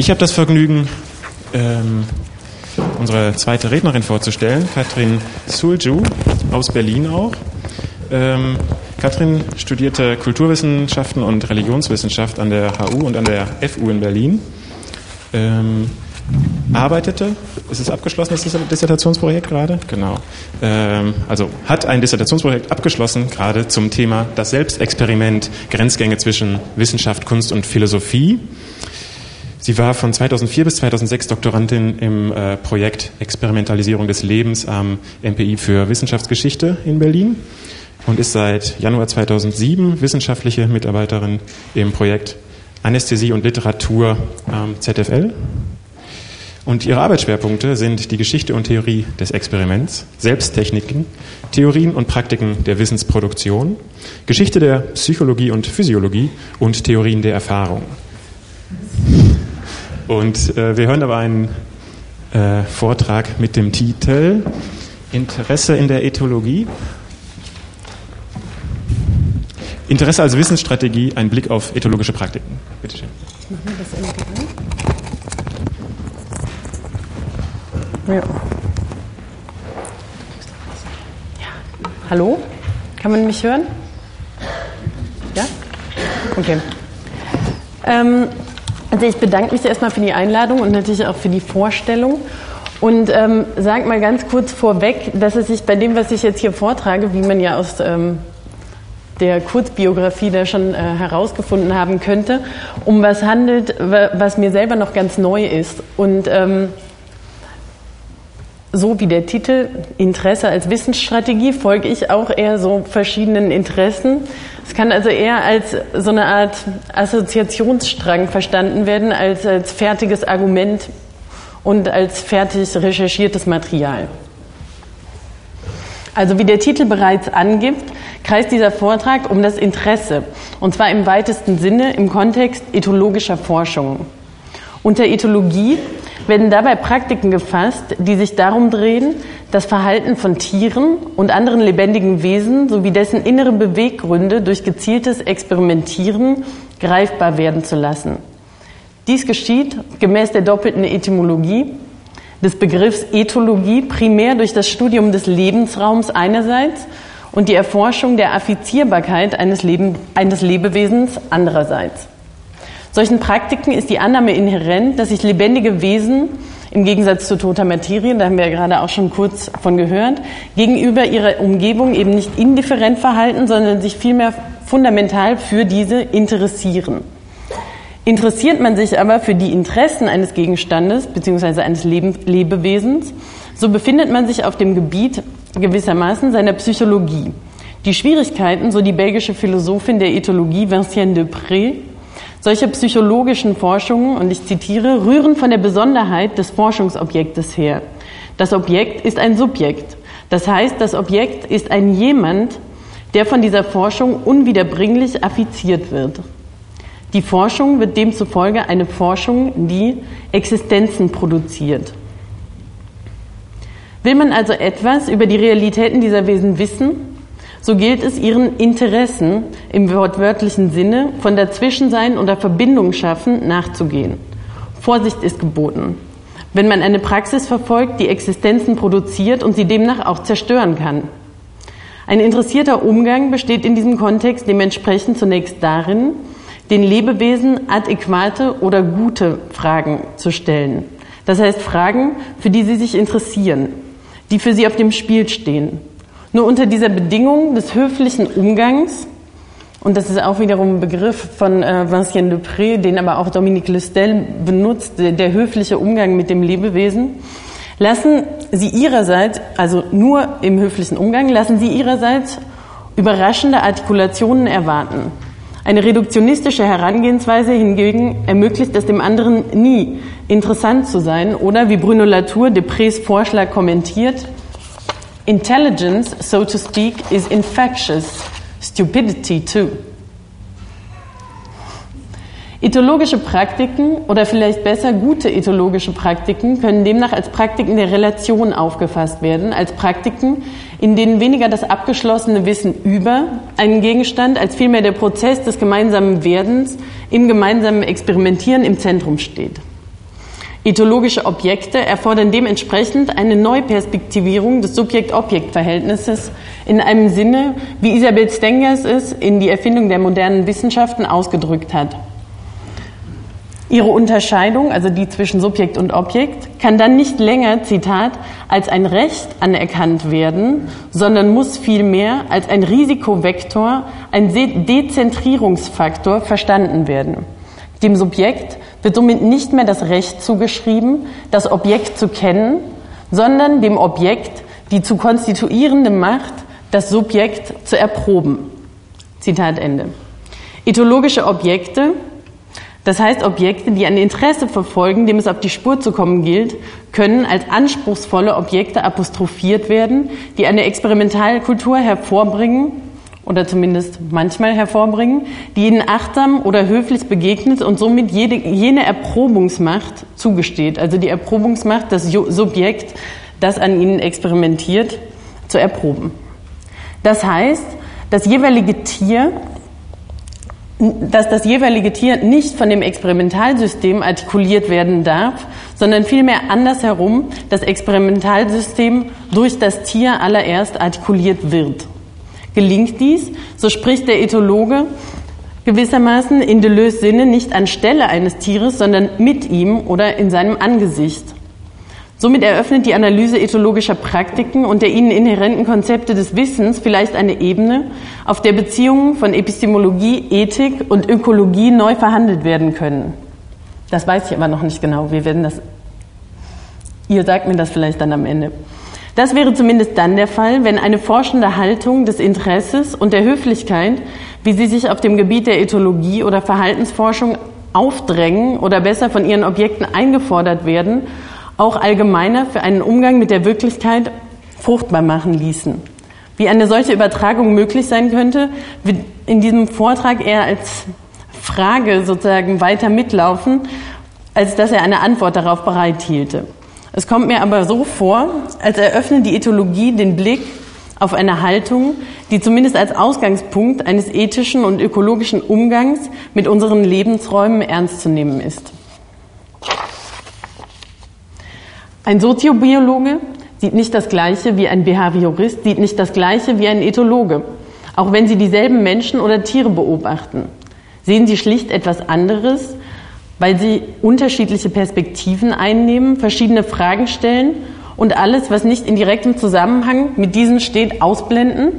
ich habe das Vergnügen, ähm, unsere zweite Rednerin vorzustellen, Katrin Sulju aus Berlin auch. Ähm, Katrin studierte Kulturwissenschaften und Religionswissenschaft an der HU und an der FU in Berlin. Ähm, arbeitete, ist es abgeschlossen, das Dissertationsprojekt gerade? Genau. Ähm, also hat ein Dissertationsprojekt abgeschlossen, gerade zum Thema das Selbstexperiment, Grenzgänge zwischen Wissenschaft, Kunst und Philosophie. Sie war von 2004 bis 2006 Doktorandin im äh, Projekt Experimentalisierung des Lebens am MPI für Wissenschaftsgeschichte in Berlin und ist seit Januar 2007 wissenschaftliche Mitarbeiterin im Projekt Anästhesie und Literatur am ZFL. Und ihre Arbeitsschwerpunkte sind die Geschichte und Theorie des Experiments, Selbsttechniken, Theorien und Praktiken der Wissensproduktion, Geschichte der Psychologie und Physiologie und Theorien der Erfahrung. Und äh, wir hören aber einen äh, Vortrag mit dem Titel Interesse in der Ethologie. Interesse als Wissensstrategie, ein Blick auf ethologische Praktiken. Bitte schön. Ja. Hallo? Kann man mich hören? Ja? Okay. Ähm, also ich bedanke mich erstmal für die Einladung und natürlich auch für die Vorstellung. Und ähm, sage mal ganz kurz vorweg, dass es sich bei dem, was ich jetzt hier vortrage, wie man ja aus ähm, der Kurzbiografie da schon äh, herausgefunden haben könnte, um was handelt, was mir selber noch ganz neu ist. Und ähm, so wie der Titel Interesse als Wissensstrategie folge ich auch eher so verschiedenen Interessen. Es kann also eher als so eine Art Assoziationsstrang verstanden werden, als als fertiges Argument und als fertig recherchiertes Material. Also wie der Titel bereits angibt, kreist dieser Vortrag um das Interesse, und zwar im weitesten Sinne im Kontext ethologischer Forschung. Unter Ethologie werden dabei Praktiken gefasst, die sich darum drehen, das Verhalten von Tieren und anderen lebendigen Wesen sowie dessen innere Beweggründe durch gezieltes Experimentieren greifbar werden zu lassen. Dies geschieht gemäß der doppelten Etymologie des Begriffs Ethologie primär durch das Studium des Lebensraums einerseits und die Erforschung der Affizierbarkeit eines, Leben, eines Lebewesens andererseits. Solchen Praktiken ist die Annahme inhärent, dass sich lebendige Wesen im Gegensatz zu toter Materie, da haben wir ja gerade auch schon kurz von gehört, gegenüber ihrer Umgebung eben nicht indifferent verhalten, sondern sich vielmehr fundamental für diese interessieren. Interessiert man sich aber für die Interessen eines Gegenstandes bzw. eines Lebewesens, so befindet man sich auf dem Gebiet gewissermaßen seiner Psychologie. Die Schwierigkeiten, so die belgische Philosophin der Ethologie Vinciane de Pré, solche psychologischen Forschungen, und ich zitiere, rühren von der Besonderheit des Forschungsobjektes her. Das Objekt ist ein Subjekt. Das heißt, das Objekt ist ein jemand, der von dieser Forschung unwiederbringlich affiziert wird. Die Forschung wird demzufolge eine Forschung, die Existenzen produziert. Will man also etwas über die Realitäten dieser Wesen wissen, so gilt es, ihren Interessen im wortwörtlichen Sinne von Dazwischensein oder Verbindung schaffen nachzugehen. Vorsicht ist geboten. Wenn man eine Praxis verfolgt, die Existenzen produziert und sie demnach auch zerstören kann. Ein interessierter Umgang besteht in diesem Kontext dementsprechend zunächst darin, den Lebewesen adäquate oder gute Fragen zu stellen. Das heißt Fragen, für die sie sich interessieren, die für sie auf dem Spiel stehen. Nur unter dieser Bedingung des höflichen Umgangs, und das ist auch wiederum ein Begriff von äh, Vincent Dupré, den aber auch Dominique Listel benutzt, der, der höfliche Umgang mit dem Lebewesen, lassen Sie Ihrerseits, also nur im höflichen Umgang, lassen Sie Ihrerseits überraschende Artikulationen erwarten. Eine reduktionistische Herangehensweise hingegen ermöglicht es dem anderen nie, interessant zu sein oder, wie Bruno Latour Deprés Vorschlag kommentiert, Intelligence, so to speak, is infectious. Stupidity too. Ethologische Praktiken oder vielleicht besser gute ethologische Praktiken können demnach als Praktiken der Relation aufgefasst werden, als Praktiken, in denen weniger das abgeschlossene Wissen über einen Gegenstand als vielmehr der Prozess des gemeinsamen Werdens im gemeinsamen Experimentieren im Zentrum steht. Etologische Objekte erfordern dementsprechend eine Neuperspektivierung des Subjekt-Objekt-Verhältnisses in einem Sinne, wie Isabel Stengers es in die Erfindung der modernen Wissenschaften ausgedrückt hat. Ihre Unterscheidung, also die zwischen Subjekt und Objekt, kann dann nicht länger, Zitat, als ein Recht anerkannt werden, sondern muss vielmehr als ein Risikovektor, ein Dezentrierungsfaktor verstanden werden. Dem Subjekt wird somit nicht mehr das Recht zugeschrieben, das Objekt zu kennen, sondern dem Objekt die zu konstituierende Macht, das Subjekt zu erproben. Zitat Ende. Ethologische Objekte das heißt, Objekte, die ein Interesse verfolgen, dem es auf die Spur zu kommen gilt, können als anspruchsvolle Objekte apostrophiert werden, die eine Experimentalkultur hervorbringen oder zumindest manchmal hervorbringen, die ihnen achtsam oder höflich begegnet und somit jede, jene Erprobungsmacht zugesteht, also die Erprobungsmacht, das Subjekt, das an ihnen experimentiert, zu erproben. Das heißt, das jeweilige Tier dass das jeweilige Tier nicht von dem Experimentalsystem artikuliert werden darf, sondern vielmehr andersherum das Experimentalsystem durch das Tier allererst artikuliert wird. Gelingt dies, so spricht der Ethologe gewissermaßen in Deleuze Sinne nicht anstelle eines Tieres, sondern mit ihm oder in seinem Angesicht. Somit eröffnet die Analyse ethologischer Praktiken und der ihnen inhärenten Konzepte des Wissens vielleicht eine Ebene, auf der Beziehungen von Epistemologie, Ethik und Ökologie neu verhandelt werden können. Das weiß ich aber noch nicht genau. Wir werden das. Ihr sagt mir das vielleicht dann am Ende. Das wäre zumindest dann der Fall, wenn eine forschende Haltung des Interesses und der Höflichkeit, wie sie sich auf dem Gebiet der Ethologie oder Verhaltensforschung aufdrängen oder besser von ihren Objekten eingefordert werden auch allgemeiner für einen Umgang mit der Wirklichkeit fruchtbar machen ließen. Wie eine solche Übertragung möglich sein könnte, wird in diesem Vortrag eher als Frage sozusagen weiter mitlaufen, als dass er eine Antwort darauf bereithielte. Es kommt mir aber so vor, als eröffne die Ethologie den Blick auf eine Haltung, die zumindest als Ausgangspunkt eines ethischen und ökologischen Umgangs mit unseren Lebensräumen ernst zu nehmen ist. Ein Soziobiologe sieht nicht das Gleiche wie ein Behaviorist, sieht nicht das Gleiche wie ein Ethologe, auch wenn sie dieselben Menschen oder Tiere beobachten. Sehen sie schlicht etwas anderes, weil sie unterschiedliche Perspektiven einnehmen, verschiedene Fragen stellen und alles, was nicht in direktem Zusammenhang mit diesen steht, ausblenden?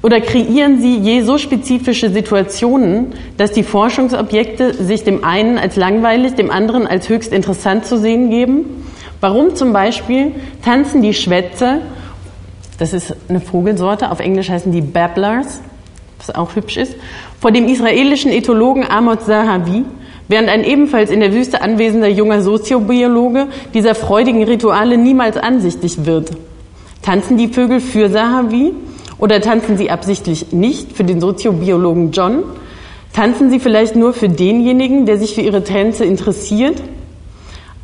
Oder kreieren sie je so spezifische Situationen, dass die Forschungsobjekte sich dem einen als langweilig, dem anderen als höchst interessant zu sehen geben? Warum zum Beispiel tanzen die Schwätzer, das ist eine Vogelsorte, auf Englisch heißen die Babblers, was auch hübsch ist, vor dem israelischen Ethologen Amos Zahavi, während ein ebenfalls in der Wüste anwesender junger Soziobiologe dieser freudigen Rituale niemals ansichtig wird. Tanzen die Vögel für Zahavi oder tanzen sie absichtlich nicht für den Soziobiologen John? Tanzen sie vielleicht nur für denjenigen, der sich für ihre Tänze interessiert?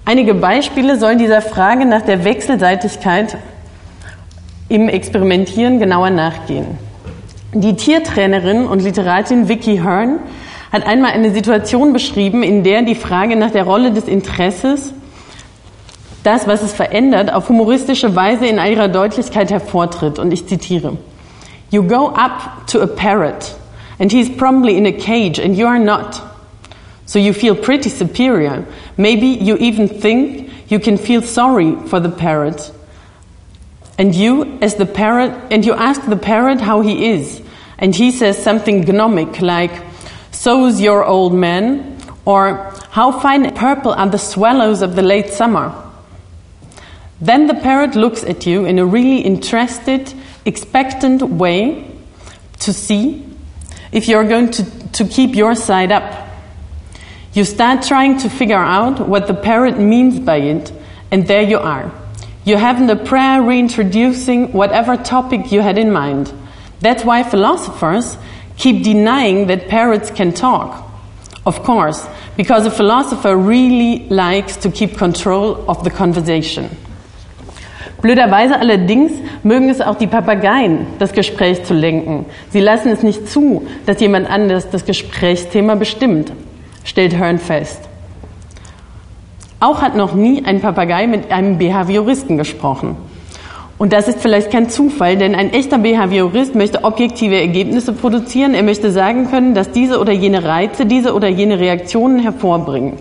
Einige Beispiele sollen dieser Frage nach der Wechselseitigkeit im Experimentieren genauer nachgehen. Die Tiertrainerin und Literatin Vicky Hearn hat einmal eine Situation beschrieben, in der die Frage nach der Rolle des Interesses, das, was es verändert, auf humoristische Weise in ihrer Deutlichkeit hervortritt. Und ich zitiere. You go up to a parrot and he's probably in a cage and you are not. So you feel pretty superior. Maybe you even think you can feel sorry for the parrot. And you, as the parrot, and you ask the parrot how he is. And he says something gnomic like, So's your old man, or How fine purple are the swallows of the late summer. Then the parrot looks at you in a really interested, expectant way to see if you're going to, to keep your side up. You start trying to figure out what the parrot means by it, and there you are. You haven't a prayer reintroducing whatever topic you had in mind. That's why philosophers keep denying that parrots can talk. Of course, because a philosopher really likes to keep control of the conversation. Blöderweise allerdings mögen es auch die Papageien, das Gespräch zu lenken. Sie lassen es nicht zu, dass jemand anders das Gesprächsthema bestimmt stellt Hearn fest. Auch hat noch nie ein Papagei mit einem Behavioristen gesprochen. Und das ist vielleicht kein Zufall, denn ein echter Behaviorist möchte objektive Ergebnisse produzieren. Er möchte sagen können, dass diese oder jene Reize, diese oder jene Reaktionen hervorbringen.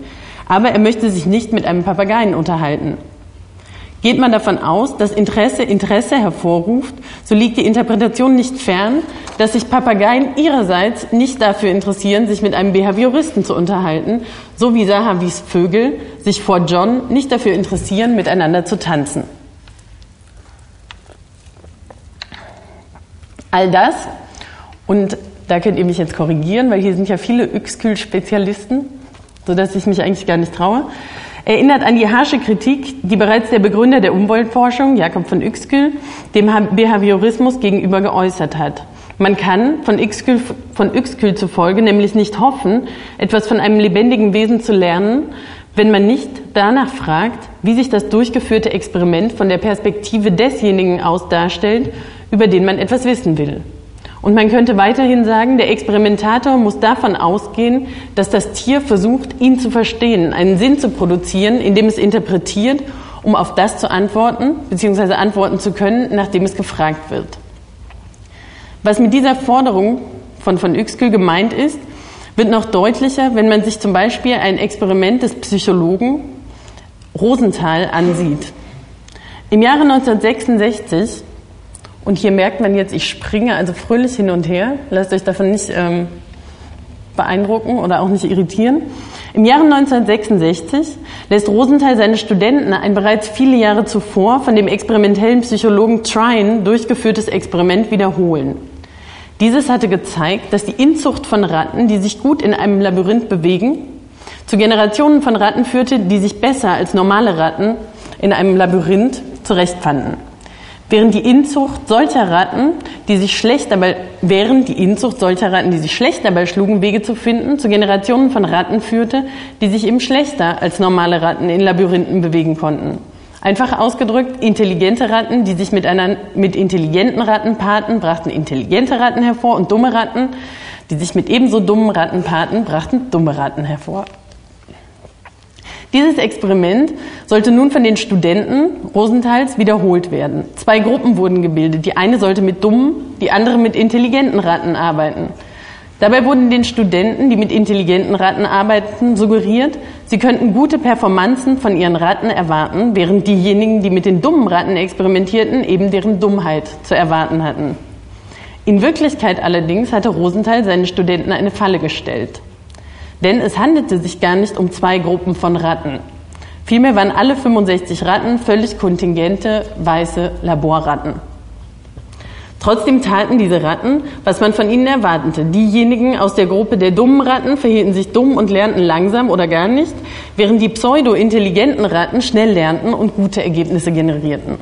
Aber er möchte sich nicht mit einem Papageien unterhalten. Geht man davon aus, dass Interesse Interesse hervorruft, so liegt die Interpretation nicht fern, dass sich Papageien ihrerseits nicht dafür interessieren, sich mit einem Behavioristen zu unterhalten, so wie Sahavis Vögel sich vor John nicht dafür interessieren, miteinander zu tanzen. All das, und da könnt ihr mich jetzt korrigieren, weil hier sind ja viele Yxkül-Spezialisten, sodass ich mich eigentlich gar nicht traue, erinnert an die harsche Kritik, die bereits der Begründer der Umweltforschung, Jakob von Yxkül, dem Behaviorismus gegenüber geäußert hat. Man kann von Yxkül, von Yxkül zufolge nämlich nicht hoffen, etwas von einem lebendigen Wesen zu lernen, wenn man nicht danach fragt, wie sich das durchgeführte Experiment von der Perspektive desjenigen aus darstellt, über den man etwas wissen will. Und man könnte weiterhin sagen, der Experimentator muss davon ausgehen, dass das Tier versucht, ihn zu verstehen, einen Sinn zu produzieren, indem es interpretiert, um auf das zu antworten, beziehungsweise antworten zu können, nachdem es gefragt wird. Was mit dieser Forderung von von Uexküll gemeint ist, wird noch deutlicher, wenn man sich zum Beispiel ein Experiment des Psychologen Rosenthal ansieht. Im Jahre 1966 und hier merkt man jetzt, ich springe also fröhlich hin und her. Lasst euch davon nicht ähm, beeindrucken oder auch nicht irritieren. Im Jahre 1966 lässt Rosenthal seine Studenten ein bereits viele Jahre zuvor von dem experimentellen Psychologen Trine durchgeführtes Experiment wiederholen. Dieses hatte gezeigt, dass die Inzucht von Ratten, die sich gut in einem Labyrinth bewegen, zu Generationen von Ratten führte, die sich besser als normale Ratten in einem Labyrinth zurechtfanden. Während die Inzucht solcher Ratten, die sich schlecht dabei, während die Inzucht solcher Ratten, die sich schlecht dabei schlugen, Wege zu finden, zu Generationen von Ratten führte, die sich eben schlechter als normale Ratten in Labyrinthen bewegen konnten. Einfach ausgedrückt, intelligente Ratten, die sich mit, einer, mit intelligenten Ratten paarten, brachten intelligente Ratten hervor und dumme Ratten, die sich mit ebenso dummen Ratten paarten, brachten dumme Ratten hervor. Dieses Experiment sollte nun von den Studenten Rosenthals wiederholt werden. Zwei Gruppen wurden gebildet. Die eine sollte mit dummen, die andere mit intelligenten Ratten arbeiten. Dabei wurden den Studenten, die mit intelligenten Ratten arbeiten, suggeriert, sie könnten gute Performanzen von ihren Ratten erwarten, während diejenigen, die mit den dummen Ratten experimentierten, eben deren Dummheit zu erwarten hatten. In Wirklichkeit allerdings hatte Rosenthal seinen Studenten eine Falle gestellt. Denn es handelte sich gar nicht um zwei Gruppen von Ratten. Vielmehr waren alle 65 Ratten völlig kontingente weiße Laborratten. Trotzdem taten diese Ratten, was man von ihnen erwartete. Diejenigen aus der Gruppe der dummen Ratten verhielten sich dumm und lernten langsam oder gar nicht, während die pseudo-intelligenten Ratten schnell lernten und gute Ergebnisse generierten.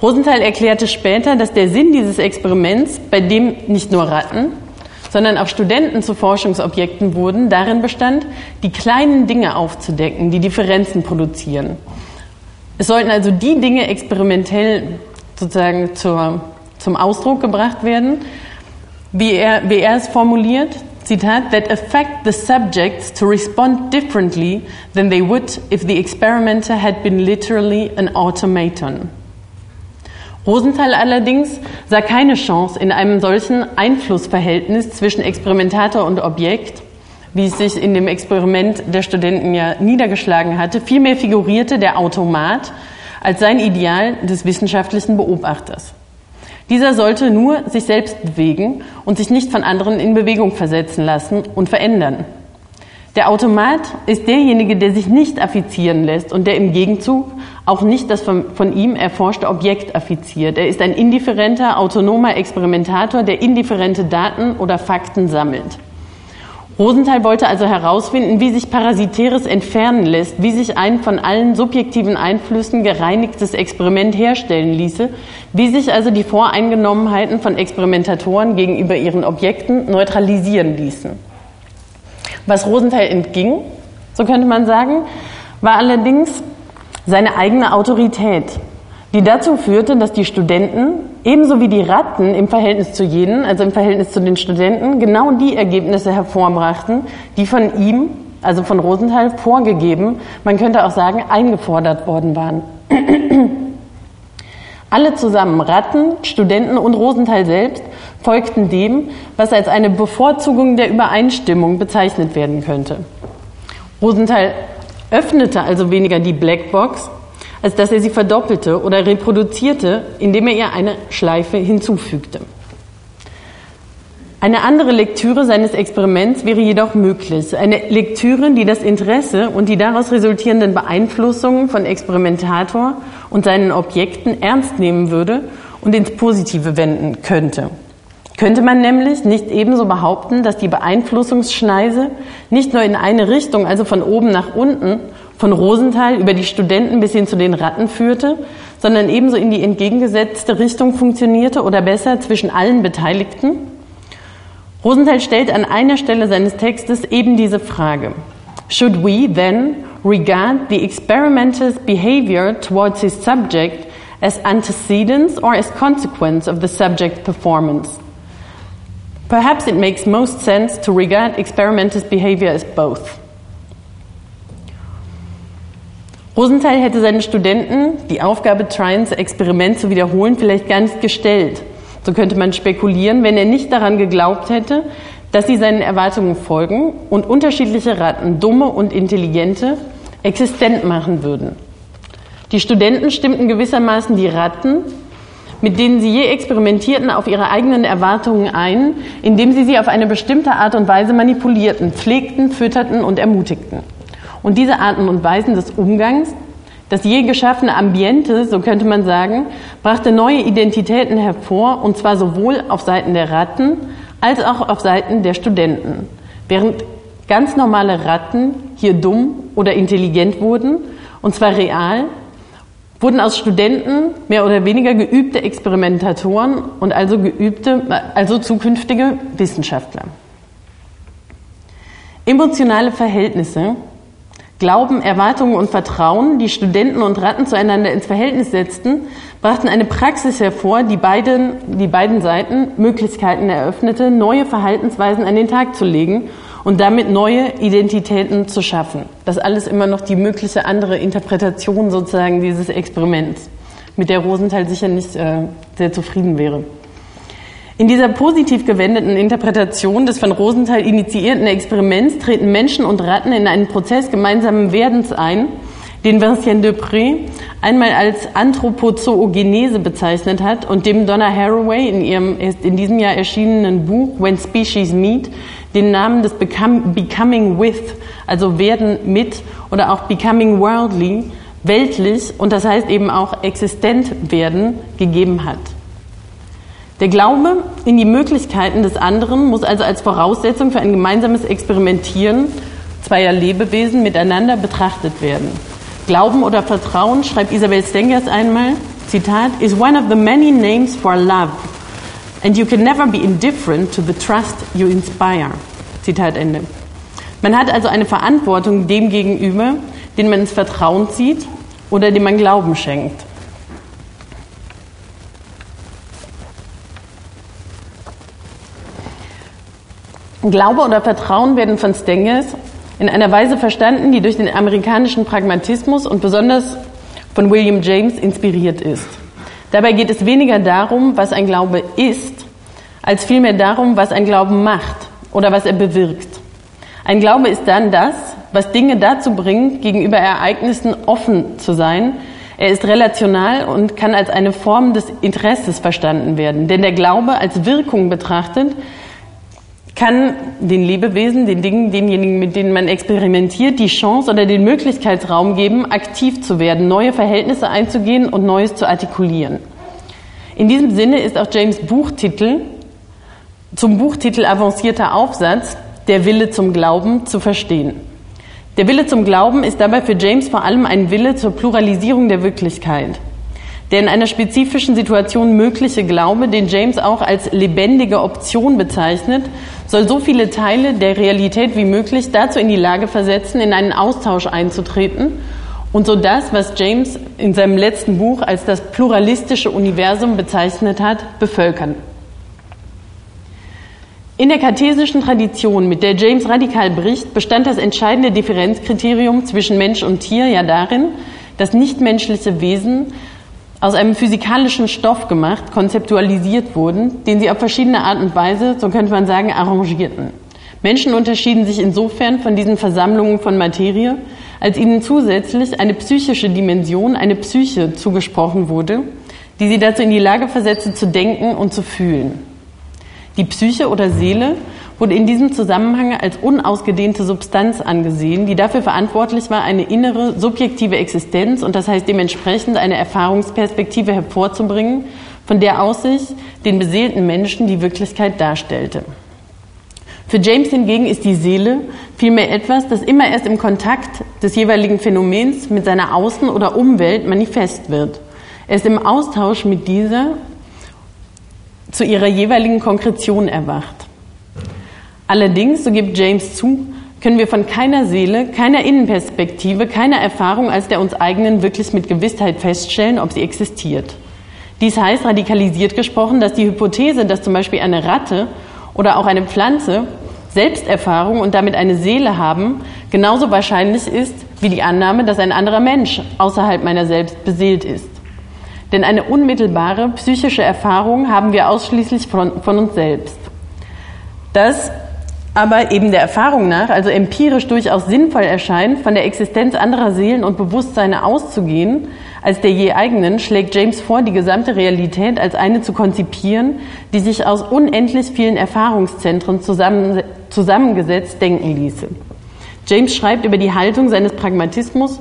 Rosenthal erklärte später, dass der Sinn dieses Experiments, bei dem nicht nur Ratten, sondern auch Studenten zu Forschungsobjekten wurden, darin bestand, die kleinen Dinge aufzudecken, die Differenzen produzieren. Es sollten also die Dinge experimentell sozusagen zur, zum Ausdruck gebracht werden, wie er, wie er es formuliert, Zitat, that affect the subjects to respond differently than they would if the experimenter had been literally an automaton. Rosenthal allerdings sah keine Chance in einem solchen Einflussverhältnis zwischen Experimentator und Objekt, wie es sich in dem Experiment der Studenten ja niedergeschlagen hatte. Vielmehr figurierte der Automat als sein Ideal des wissenschaftlichen Beobachters. Dieser sollte nur sich selbst bewegen und sich nicht von anderen in Bewegung versetzen lassen und verändern. Der Automat ist derjenige, der sich nicht affizieren lässt und der im Gegenzug auch nicht das von, von, ihm erforschte Objekt affiziert. Er ist ein indifferenter, autonomer Experimentator, der indifferente Daten oder Fakten sammelt. Rosenthal wollte also herausfinden, wie sich Parasitäres entfernen lässt, wie sich ein von allen subjektiven Einflüssen gereinigtes Experiment herstellen ließe, wie sich also die Voreingenommenheiten von Experimentatoren gegenüber ihren Objekten neutralisieren ließen. Was Rosenthal entging, so könnte man sagen, war allerdings seine eigene Autorität, die dazu führte, dass die Studenten ebenso wie die Ratten im Verhältnis zu jenen, also im Verhältnis zu den Studenten, genau die Ergebnisse hervorbrachten, die von ihm also von Rosenthal, vorgegeben, man könnte auch sagen, eingefordert worden waren. Alle zusammen, Ratten, Studenten und Rosenthal selbst, folgten dem, was als eine Bevorzugung der Übereinstimmung bezeichnet werden könnte. Rosenthal öffnete also weniger die Blackbox, als dass er sie verdoppelte oder reproduzierte, indem er ihr eine Schleife hinzufügte. Eine andere Lektüre seines Experiments wäre jedoch möglich. Eine Lektüre, die das Interesse und die daraus resultierenden Beeinflussungen von Experimentator und seinen Objekten ernst nehmen würde und ins Positive wenden könnte. Könnte man nämlich nicht ebenso behaupten, dass die Beeinflussungsschneise nicht nur in eine Richtung, also von oben nach unten, von Rosenthal über die Studenten bis hin zu den Ratten führte, sondern ebenso in die entgegengesetzte Richtung funktionierte oder besser zwischen allen Beteiligten? Rosenthal stellt an einer Stelle seines Textes eben diese Frage. Should we then regard the experimental's behavior towards his subject as antecedents or as consequence of the subject's performance? Perhaps it makes most sense to regard experimental's behavior as both. Rosenthal hätte seinen Studenten die Aufgabe, Tryons Experiment zu wiederholen, vielleicht gar nicht gestellt. So könnte man spekulieren, wenn er nicht daran geglaubt hätte, dass sie seinen Erwartungen folgen und unterschiedliche Ratten, dumme und intelligente, existent machen würden. Die Studenten stimmten gewissermaßen die Ratten, mit denen sie je experimentierten, auf ihre eigenen Erwartungen ein, indem sie sie auf eine bestimmte Art und Weise manipulierten, pflegten, fütterten und ermutigten. Und diese Arten und Weisen des Umgangs das je geschaffene Ambiente, so könnte man sagen, brachte neue Identitäten hervor, und zwar sowohl auf Seiten der Ratten als auch auf Seiten der Studenten. Während ganz normale Ratten hier dumm oder intelligent wurden, und zwar real, wurden aus Studenten mehr oder weniger geübte Experimentatoren und also geübte, also zukünftige Wissenschaftler. Emotionale Verhältnisse Glauben, Erwartungen und Vertrauen, die Studenten und Ratten zueinander ins Verhältnis setzten, brachten eine Praxis hervor, die beiden, die beiden Seiten Möglichkeiten eröffnete, neue Verhaltensweisen an den Tag zu legen und damit neue Identitäten zu schaffen. Das alles immer noch die mögliche andere Interpretation sozusagen dieses Experiments, mit der Rosenthal sicher nicht äh, sehr zufrieden wäre. In dieser positiv gewendeten Interpretation des von Rosenthal initiierten Experiments treten Menschen und Ratten in einen Prozess gemeinsamen Werdens ein, den Vincent Dupré einmal als Anthropozoogenese bezeichnet hat und dem Donna Haraway in ihrem in diesem Jahr erschienenen Buch When Species Meet den Namen des Becoming With, also werden mit oder auch Becoming Worldly, weltlich und das heißt eben auch existent werden gegeben hat. Der Glaube in die Möglichkeiten des anderen muss also als Voraussetzung für ein gemeinsames Experimentieren zweier Lebewesen miteinander betrachtet werden. Glauben oder Vertrauen, schreibt Isabel Stengers einmal, Zitat, is one of the many names for love. And you can never be indifferent to the trust you inspire. Zitat Ende. Man hat also eine Verantwortung dem gegenüber, den man ins Vertrauen zieht oder dem man Glauben schenkt. Glaube oder Vertrauen werden von Stengers in einer Weise verstanden, die durch den amerikanischen Pragmatismus und besonders von William James inspiriert ist. Dabei geht es weniger darum, was ein Glaube ist, als vielmehr darum, was ein Glauben macht oder was er bewirkt. Ein Glaube ist dann das, was Dinge dazu bringt, gegenüber Ereignissen offen zu sein. Er ist relational und kann als eine Form des Interesses verstanden werden. Denn der Glaube als Wirkung betrachtet kann den Lebewesen, den Dingen, denjenigen, mit denen man experimentiert, die Chance oder den Möglichkeitsraum geben, aktiv zu werden, neue Verhältnisse einzugehen und Neues zu artikulieren. In diesem Sinne ist auch James Buchtitel zum Buchtitel avancierter Aufsatz Der Wille zum Glauben zu verstehen. Der Wille zum Glauben ist dabei für James vor allem ein Wille zur Pluralisierung der Wirklichkeit. Der in einer spezifischen Situation mögliche Glaube, den James auch als lebendige Option bezeichnet, soll so viele Teile der Realität wie möglich dazu in die Lage versetzen, in einen Austausch einzutreten und so das, was James in seinem letzten Buch als das pluralistische Universum bezeichnet hat, bevölkern. In der kartesischen Tradition, mit der James radikal bricht, bestand das entscheidende Differenzkriterium zwischen Mensch und Tier ja darin, dass nichtmenschliche Wesen aus einem physikalischen Stoff gemacht, konzeptualisiert wurden, den sie auf verschiedene Art und Weise, so könnte man sagen, arrangierten. Menschen unterschieden sich insofern von diesen Versammlungen von Materie, als ihnen zusätzlich eine psychische Dimension, eine Psyche zugesprochen wurde, die sie dazu in die Lage versetzte, zu denken und zu fühlen. Die Psyche oder Seele wurde in diesem Zusammenhang als unausgedehnte Substanz angesehen, die dafür verantwortlich war, eine innere subjektive Existenz und das heißt dementsprechend eine Erfahrungsperspektive hervorzubringen, von der aus sich den beseelten Menschen die Wirklichkeit darstellte. Für James hingegen ist die Seele vielmehr etwas, das immer erst im Kontakt des jeweiligen Phänomens mit seiner Außen- oder Umwelt manifest wird. Erst im Austausch mit dieser zu ihrer jeweiligen Konkretion erwacht. Allerdings, so gibt James zu, können wir von keiner Seele, keiner Innenperspektive, keiner Erfahrung als der uns eigenen wirklich mit Gewissheit feststellen, ob sie existiert. Dies heißt, radikalisiert gesprochen, dass die Hypothese, dass zum Beispiel eine Ratte oder auch eine Pflanze Selbsterfahrung und damit eine Seele haben, genauso wahrscheinlich ist wie die Annahme, dass ein anderer Mensch außerhalb meiner selbst beseelt ist. Denn eine unmittelbare psychische Erfahrung haben wir ausschließlich von, von uns selbst. Das aber eben der Erfahrung nach, also empirisch durchaus sinnvoll erscheint, von der Existenz anderer Seelen und Bewusstseine auszugehen, als der je eigenen, schlägt James vor, die gesamte Realität als eine zu konzipieren, die sich aus unendlich vielen Erfahrungszentren zusammen, zusammengesetzt denken ließe. James schreibt über die Haltung seines Pragmatismus,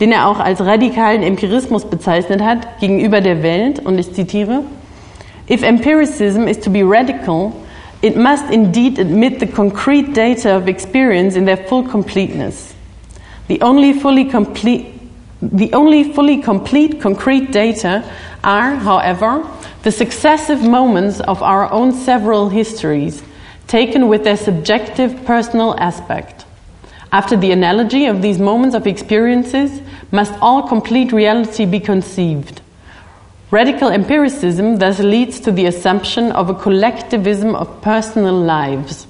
den er auch als radikalen Empirismus bezeichnet hat, gegenüber der Welt, und ich zitiere, If empiricism is to be radical, it must indeed admit the concrete data of experience in their full completeness. The only fully complete, the only fully complete concrete data are, however, the successive moments of our own several histories, taken with their subjective personal aspect. After the analogy of these moments of experiences, must all complete reality be conceived. Radical empiricism thus leads to the assumption of a collectivism of personal lives,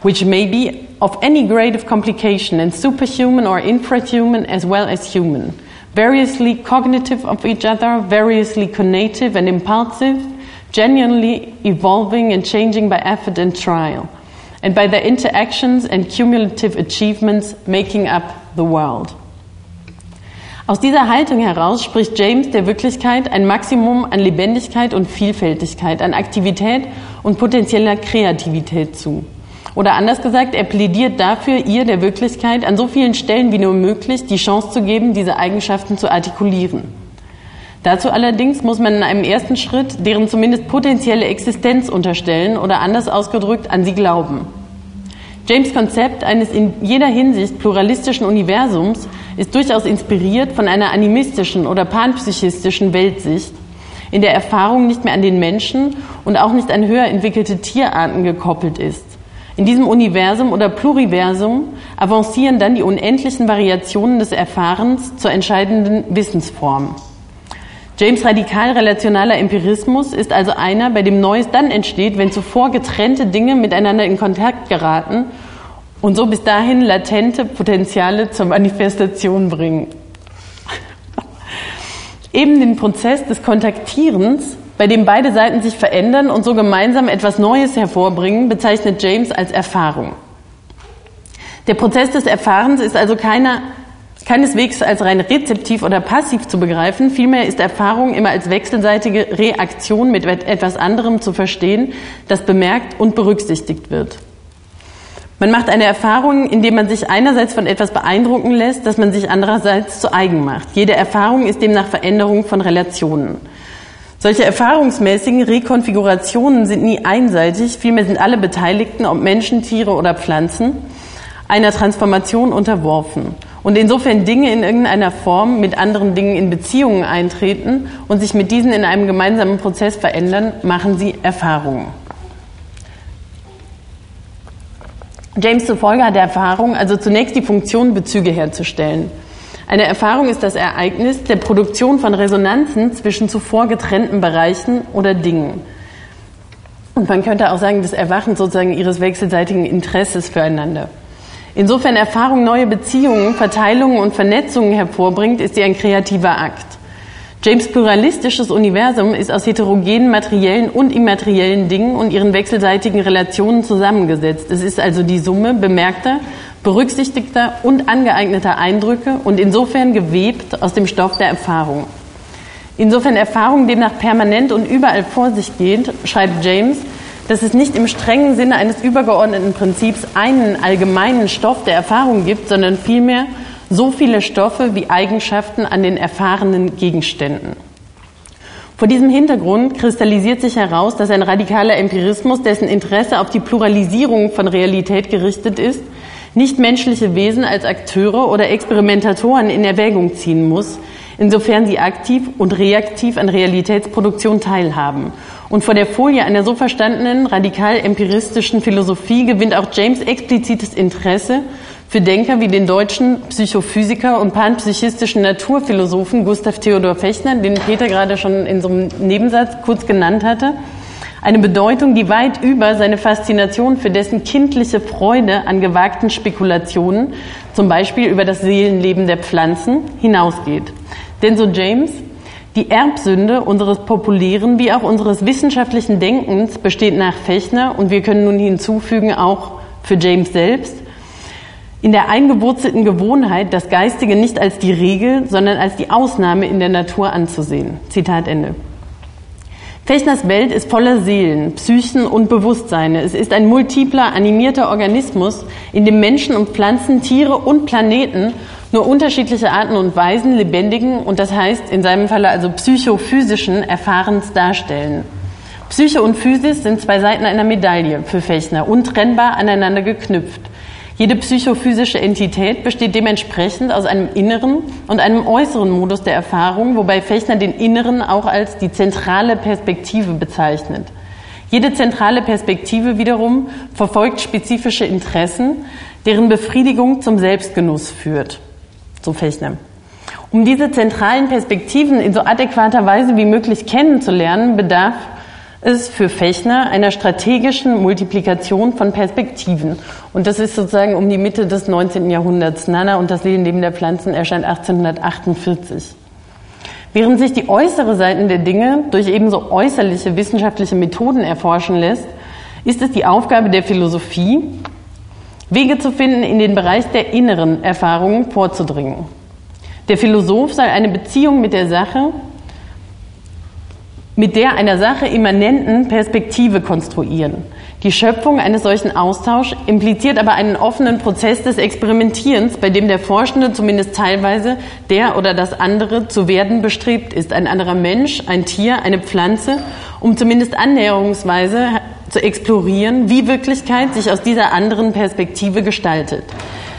which may be of any grade of complication and superhuman or infrahuman as well as human, variously cognitive of each other, variously conative and impulsive, genuinely evolving and changing by effort and trial, and by their interactions and cumulative achievements making up the world. Aus dieser Haltung heraus spricht James der Wirklichkeit ein Maximum an Lebendigkeit und Vielfältigkeit, an Aktivität und potenzieller Kreativität zu. Oder anders gesagt, er plädiert dafür, ihr der Wirklichkeit an so vielen Stellen wie nur möglich die Chance zu geben, diese Eigenschaften zu artikulieren. Dazu allerdings muss man in einem ersten Schritt deren zumindest potenzielle Existenz unterstellen oder anders ausgedrückt an sie glauben. James Konzept eines in jeder Hinsicht pluralistischen Universums ist durchaus inspiriert von einer animistischen oder panpsychistischen Weltsicht, in der Erfahrung nicht mehr an den Menschen und auch nicht an höher entwickelte Tierarten gekoppelt ist. In diesem Universum oder Pluriversum avancieren dann die unendlichen Variationen des Erfahrens zur entscheidenden Wissensform. James radikal relationaler Empirismus ist also einer, bei dem Neues dann entsteht, wenn zuvor getrennte Dinge miteinander in Kontakt geraten und so bis dahin latente Potenziale zur Manifestation bringen. Eben den Prozess des Kontaktierens, bei dem beide Seiten sich verändern und so gemeinsam etwas Neues hervorbringen, bezeichnet James als Erfahrung. Der Prozess des Erfahrens ist also keiner keineswegs als rein rezeptiv oder passiv zu begreifen, vielmehr ist Erfahrung immer als wechselseitige Reaktion mit etwas anderem zu verstehen, das bemerkt und berücksichtigt wird. Man macht eine Erfahrung, indem man sich einerseits von etwas beeindrucken lässt, das man sich andererseits zu eigen macht. Jede Erfahrung ist demnach Veränderung von Relationen. Solche erfahrungsmäßigen Rekonfigurationen sind nie einseitig, vielmehr sind alle Beteiligten, ob Menschen, Tiere oder Pflanzen, einer Transformation unterworfen und insofern Dinge in irgendeiner Form mit anderen Dingen in Beziehungen eintreten und sich mit diesen in einem gemeinsamen Prozess verändern, machen sie Erfahrungen. James zufolge hat Erfahrung also zunächst die Funktion, Bezüge herzustellen. Eine Erfahrung ist das Ereignis der Produktion von Resonanzen zwischen zuvor getrennten Bereichen oder Dingen. und man könnte auch sagen, das Erwachen sozusagen ihres wechselseitigen Interesses füreinander. Insofern Erfahrung neue Beziehungen, Verteilungen und Vernetzungen hervorbringt, ist sie ein kreativer Akt. James pluralistisches Universum ist aus heterogenen materiellen und immateriellen Dingen und ihren wechselseitigen Relationen zusammengesetzt. Es ist also die Summe bemerkter, berücksichtigter und angeeigneter Eindrücke und insofern gewebt aus dem Stoff der Erfahrung. Insofern Erfahrung demnach permanent und überall vor sich geht, schreibt James, dass es nicht im strengen Sinne eines übergeordneten Prinzips einen allgemeinen Stoff der Erfahrung gibt, sondern vielmehr so viele Stoffe wie Eigenschaften an den erfahrenen Gegenständen. Vor diesem Hintergrund kristallisiert sich heraus, dass ein radikaler Empirismus, dessen Interesse auf die Pluralisierung von Realität gerichtet ist, nicht menschliche Wesen als Akteure oder Experimentatoren in Erwägung ziehen muss, insofern sie aktiv und reaktiv an Realitätsproduktion teilhaben. Und vor der Folie einer so verstandenen, radikal empiristischen Philosophie gewinnt auch James explizites Interesse für Denker wie den deutschen Psychophysiker und panpsychistischen Naturphilosophen Gustav Theodor Fechner, den Peter gerade schon in so einem Nebensatz kurz genannt hatte, eine Bedeutung, die weit über seine Faszination für dessen kindliche Freude an gewagten Spekulationen, zum Beispiel über das Seelenleben der Pflanzen, hinausgeht. Denn so James, die Erbsünde unseres populären wie auch unseres wissenschaftlichen Denkens besteht nach Fechner und wir können nun hinzufügen auch für James selbst in der eingewurzelten Gewohnheit, das Geistige nicht als die Regel, sondern als die Ausnahme in der Natur anzusehen. Zitat Ende. Fechners Welt ist voller Seelen, Psychen und Bewusstseine. Es ist ein multipler, animierter Organismus, in dem Menschen und Pflanzen, Tiere und Planeten nur unterschiedliche Arten und Weisen lebendigen und das heißt in seinem Falle also psychophysischen Erfahrens darstellen. Psyche und Physis sind zwei Seiten einer Medaille für Fechner, untrennbar aneinander geknüpft. Jede psychophysische Entität besteht dementsprechend aus einem inneren und einem äußeren Modus der Erfahrung, wobei Fechner den inneren auch als die zentrale Perspektive bezeichnet. Jede zentrale Perspektive wiederum verfolgt spezifische Interessen, deren Befriedigung zum Selbstgenuss führt. So Fechner. Um diese zentralen Perspektiven in so adäquater Weise wie möglich kennenzulernen, bedarf ist für Fechner einer strategischen Multiplikation von Perspektiven. Und das ist sozusagen um die Mitte des 19. Jahrhunderts. Nana und das Seelenleben der Pflanzen erscheint 1848. Während sich die äußere Seiten der Dinge durch ebenso äußerliche wissenschaftliche Methoden erforschen lässt, ist es die Aufgabe der Philosophie, Wege zu finden, in den Bereich der inneren Erfahrungen vorzudringen. Der Philosoph soll eine Beziehung mit der Sache mit der einer Sache immanenten Perspektive konstruieren. Die Schöpfung eines solchen Austauschs impliziert aber einen offenen Prozess des Experimentierens, bei dem der Forschende zumindest teilweise der oder das andere zu werden bestrebt ist. Ein anderer Mensch, ein Tier, eine Pflanze, um zumindest annäherungsweise zu explorieren, wie Wirklichkeit sich aus dieser anderen Perspektive gestaltet.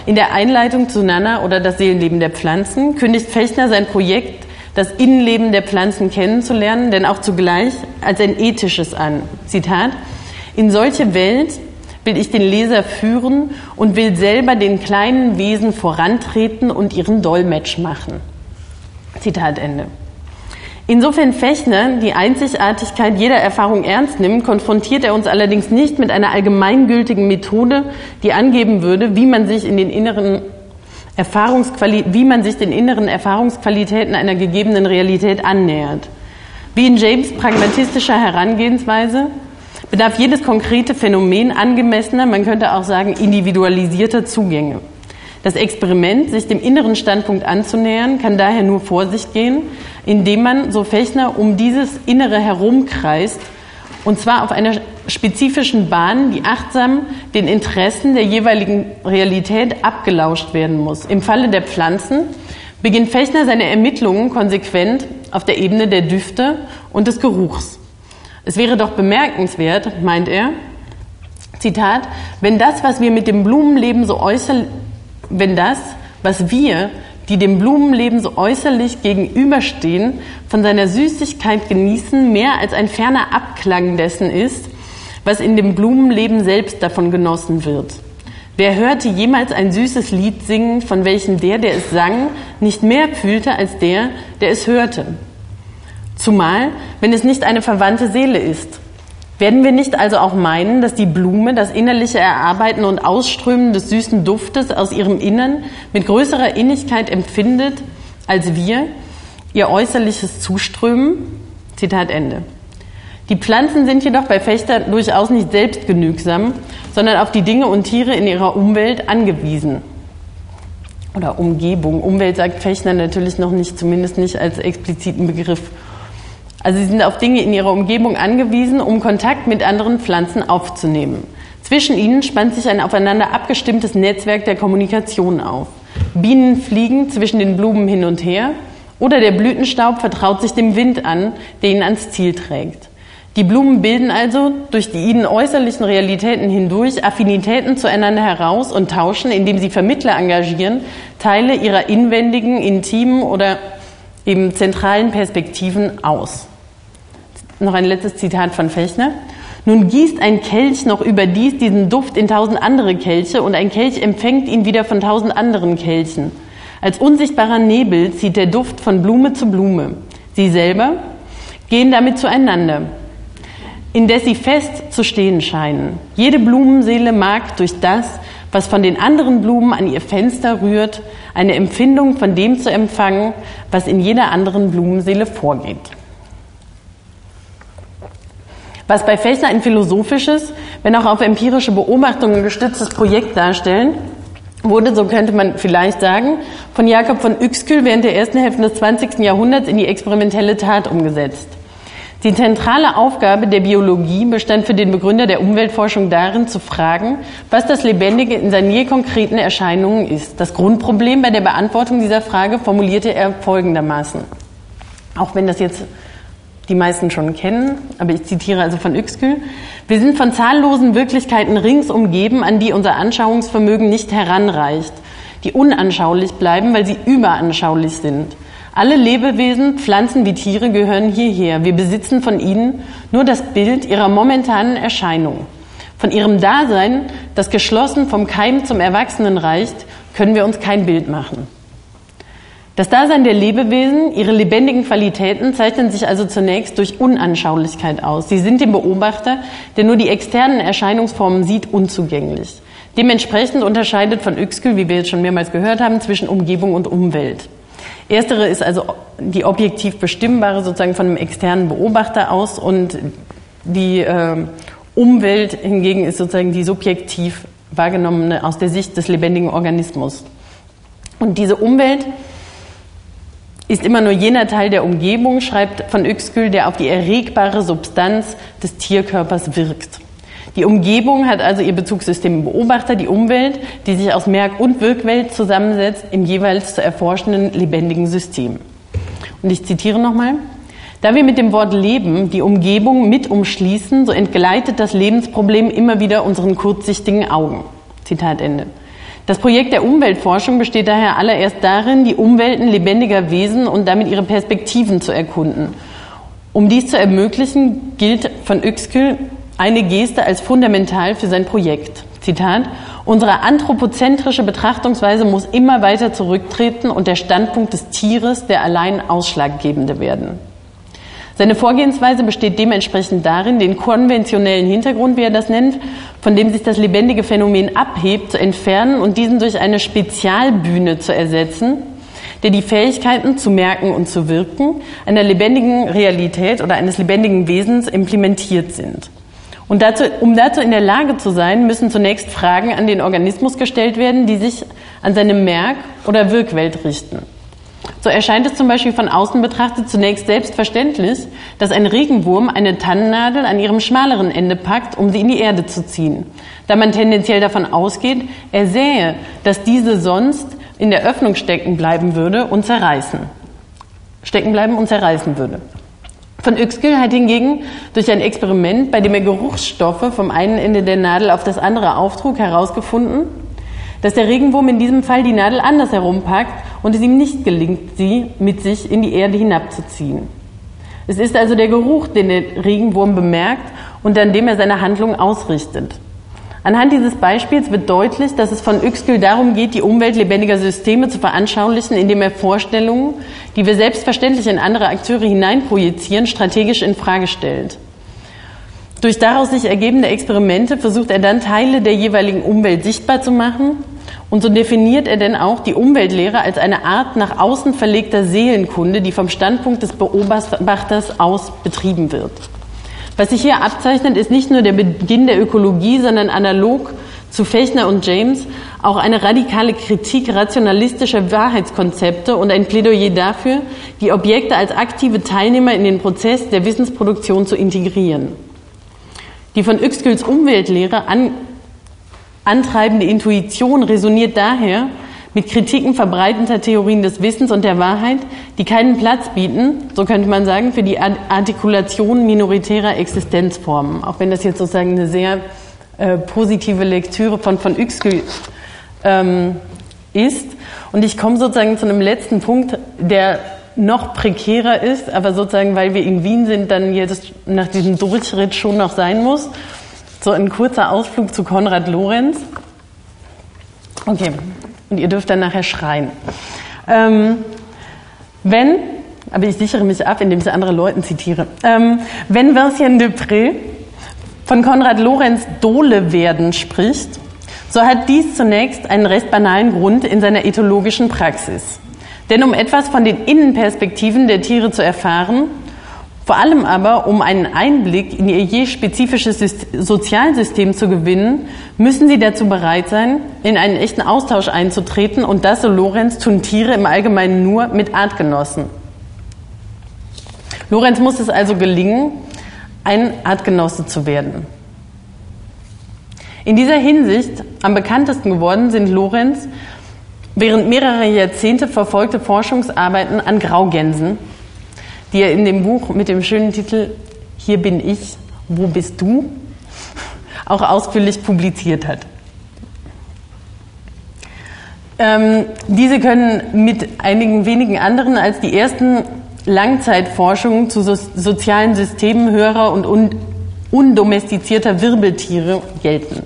In der Einleitung zu Nana oder das Seelenleben der Pflanzen kündigt Fechner sein Projekt das Innenleben der Pflanzen kennenzulernen, denn auch zugleich als ein ethisches an. Zitat, in solche Welt will ich den Leser führen und will selber den kleinen Wesen vorantreten und ihren Dolmetsch machen. Zitat Ende. Insofern Fechner die Einzigartigkeit jeder Erfahrung ernst nimmt, konfrontiert er uns allerdings nicht mit einer allgemeingültigen Methode, die angeben würde, wie man sich in den inneren Erfahrungsquali wie man sich den inneren Erfahrungsqualitäten einer gegebenen Realität annähert. Wie in James pragmatistischer Herangehensweise bedarf jedes konkrete Phänomen angemessener, man könnte auch sagen individualisierter Zugänge. Das Experiment, sich dem inneren Standpunkt anzunähern, kann daher nur vor sich gehen, indem man, so Fechner, um dieses Innere herumkreist und zwar auf einer spezifischen Bahn, die achtsam den Interessen der jeweiligen Realität abgelauscht werden muss. Im Falle der Pflanzen beginnt Fechner seine Ermittlungen konsequent auf der Ebene der Düfte und des Geruchs. Es wäre doch bemerkenswert, meint er, Zitat, wenn das, was wir mit dem Blumenleben so äußerlich, wenn das, was wir die dem Blumenleben so äußerlich gegenüberstehen, von seiner Süßigkeit genießen, mehr als ein ferner Abklang dessen ist, was in dem Blumenleben selbst davon genossen wird. Wer hörte jemals ein süßes Lied singen, von welchem der, der es sang, nicht mehr fühlte als der, der es hörte? Zumal, wenn es nicht eine verwandte Seele ist. Werden wir nicht also auch meinen, dass die Blume das innerliche Erarbeiten und Ausströmen des süßen Duftes aus ihrem Innern mit größerer Innigkeit empfindet als wir, ihr äußerliches Zuströmen? Zitat Ende. Die Pflanzen sind jedoch bei Fechter durchaus nicht selbstgenügsam, sondern auf die Dinge und Tiere in ihrer Umwelt angewiesen. Oder Umgebung. Umwelt sagt Fechter natürlich noch nicht, zumindest nicht als expliziten Begriff. Also sie sind auf Dinge in ihrer Umgebung angewiesen, um Kontakt mit anderen Pflanzen aufzunehmen. Zwischen ihnen spannt sich ein aufeinander abgestimmtes Netzwerk der Kommunikation auf. Bienen fliegen zwischen den Blumen hin und her oder der Blütenstaub vertraut sich dem Wind an, der ihn ans Ziel trägt. Die Blumen bilden also durch die ihnen äußerlichen Realitäten hindurch Affinitäten zueinander heraus und tauschen, indem sie Vermittler engagieren, Teile ihrer inwendigen, intimen oder eben zentralen Perspektiven aus. Noch ein letztes Zitat von Fechner. Nun gießt ein Kelch noch überdies diesen Duft in tausend andere Kelche und ein Kelch empfängt ihn wieder von tausend anderen Kelchen. Als unsichtbarer Nebel zieht der Duft von Blume zu Blume. Sie selber gehen damit zueinander indes sie fest zu stehen scheinen. Jede Blumenseele mag durch das, was von den anderen Blumen an ihr Fenster rührt, eine Empfindung von dem zu empfangen, was in jeder anderen Blumenseele vorgeht. Was bei Fechner ein philosophisches, wenn auch auf empirische Beobachtungen gestütztes Projekt darstellen, wurde, so könnte man vielleicht sagen, von Jakob von Uexküll während der ersten Hälfte des 20. Jahrhunderts in die experimentelle Tat umgesetzt. Die zentrale Aufgabe der Biologie bestand für den Begründer der Umweltforschung darin, zu fragen, was das Lebendige in seinen je konkreten Erscheinungen ist. Das Grundproblem bei der Beantwortung dieser Frage formulierte er folgendermaßen. Auch wenn das jetzt die meisten schon kennen, aber ich zitiere also von Uexküll. Wir sind von zahllosen Wirklichkeiten rings umgeben, an die unser Anschauungsvermögen nicht heranreicht, die unanschaulich bleiben, weil sie überanschaulich sind. Alle Lebewesen, Pflanzen wie Tiere gehören hierher. Wir besitzen von ihnen nur das Bild ihrer momentanen Erscheinung. Von ihrem Dasein, das geschlossen vom Keim zum Erwachsenen reicht, können wir uns kein Bild machen. Das Dasein der Lebewesen, ihre lebendigen Qualitäten zeichnen sich also zunächst durch Unanschaulichkeit aus. Sie sind dem Beobachter, der nur die externen Erscheinungsformen sieht, unzugänglich. Dementsprechend unterscheidet von Uexküll, wie wir jetzt schon mehrmals gehört haben, zwischen Umgebung und Umwelt. Erstere ist also die objektiv bestimmbare sozusagen von einem externen Beobachter aus und die äh, Umwelt hingegen ist sozusagen die subjektiv wahrgenommene aus der Sicht des lebendigen Organismus. Und diese Umwelt ist immer nur jener Teil der Umgebung, schreibt von Uexküll, der auf die erregbare Substanz des Tierkörpers wirkt. Die Umgebung hat also ihr Bezugssystem Beobachter, die Umwelt, die sich aus Merk- und Wirkwelt zusammensetzt im jeweils zu erforschenden lebendigen System. Und ich zitiere nochmal. Da wir mit dem Wort Leben die Umgebung mit umschließen, so entgleitet das Lebensproblem immer wieder unseren kurzsichtigen Augen. Zitat Ende. Das Projekt der Umweltforschung besteht daher allererst darin, die Umwelten lebendiger Wesen und damit ihre Perspektiven zu erkunden. Um dies zu ermöglichen, gilt von Uexküll eine Geste als fundamental für sein Projekt. Zitat, unsere anthropozentrische Betrachtungsweise muss immer weiter zurücktreten und der Standpunkt des Tieres der allein ausschlaggebende werden. Seine Vorgehensweise besteht dementsprechend darin, den konventionellen Hintergrund, wie er das nennt, von dem sich das lebendige Phänomen abhebt, zu entfernen und diesen durch eine Spezialbühne zu ersetzen, der die Fähigkeiten zu merken und zu wirken einer lebendigen Realität oder eines lebendigen Wesens implementiert sind. Und dazu, um dazu in der Lage zu sein, müssen zunächst Fragen an den Organismus gestellt werden, die sich an seine Merk- oder Wirkwelt richten. So erscheint es zum Beispiel von außen betrachtet zunächst selbstverständlich, dass ein Regenwurm eine Tannennadel an ihrem schmaleren Ende packt, um sie in die Erde zu ziehen. Da man tendenziell davon ausgeht, er sähe, dass diese sonst in der Öffnung stecken bleiben würde und zerreißen. Stecken bleiben und zerreißen würde. Von Uexküll hat hingegen durch ein Experiment, bei dem er Geruchsstoffe vom einen Ende der Nadel auf das andere auftrug, herausgefunden, dass der Regenwurm in diesem Fall die Nadel anders herumpackt und es ihm nicht gelingt, sie mit sich in die Erde hinabzuziehen. Es ist also der Geruch, den der Regenwurm bemerkt und an dem er seine Handlung ausrichtet. Anhand dieses Beispiels wird deutlich, dass es von Uexküll darum geht, die Umwelt lebendiger Systeme zu veranschaulichen, indem er Vorstellungen, die wir selbstverständlich in andere Akteure hineinprojizieren, strategisch in Frage stellt. Durch daraus sich ergebende Experimente versucht er dann Teile der jeweiligen Umwelt sichtbar zu machen und so definiert er denn auch die Umweltlehre als eine Art nach außen verlegter Seelenkunde, die vom Standpunkt des Beobachters aus betrieben wird. Was sich hier abzeichnet, ist nicht nur der Beginn der Ökologie, sondern analog zu Fechner und James auch eine radikale Kritik rationalistischer Wahrheitskonzepte und ein Plädoyer dafür, die Objekte als aktive Teilnehmer in den Prozess der Wissensproduktion zu integrieren. Die von Uexküls Umweltlehre an, antreibende Intuition resoniert daher mit Kritiken verbreitender Theorien des Wissens und der Wahrheit, die keinen Platz bieten, so könnte man sagen, für die Artikulation minoritärer Existenzformen. Auch wenn das jetzt sozusagen eine sehr äh, positive Lektüre von von Uexküll ähm, ist. Und ich komme sozusagen zu einem letzten Punkt, der noch prekärer ist, aber sozusagen, weil wir in Wien sind, dann jetzt nach diesem Durchritt schon noch sein muss. So ein kurzer Ausflug zu Konrad Lorenz. Okay, und ihr dürft dann nachher schreien. Ähm, wenn, aber ich sichere mich ab, indem ich andere Leute zitiere, ähm, wenn Vincent Depré von Konrad Lorenz Dole werden spricht, so hat dies zunächst einen recht banalen Grund in seiner ethologischen Praxis. Denn um etwas von den Innenperspektiven der Tiere zu erfahren, vor allem aber um einen Einblick in ihr je spezifisches Sozialsystem zu gewinnen, müssen sie dazu bereit sein, in einen echten Austausch einzutreten und das, so Lorenz, tun Tiere im Allgemeinen nur mit Artgenossen. Lorenz muss es also gelingen, ein Artgenosse zu werden. In dieser Hinsicht am bekanntesten geworden sind Lorenz während mehrerer Jahrzehnte verfolgte Forschungsarbeiten an Graugänsen, die er in dem Buch mit dem schönen Titel Hier bin ich, wo bist du? auch ausführlich publiziert hat. Ähm, diese können mit einigen wenigen anderen als die ersten Langzeitforschungen zu so sozialen Systemen höherer und un undomestizierter Wirbeltiere gelten.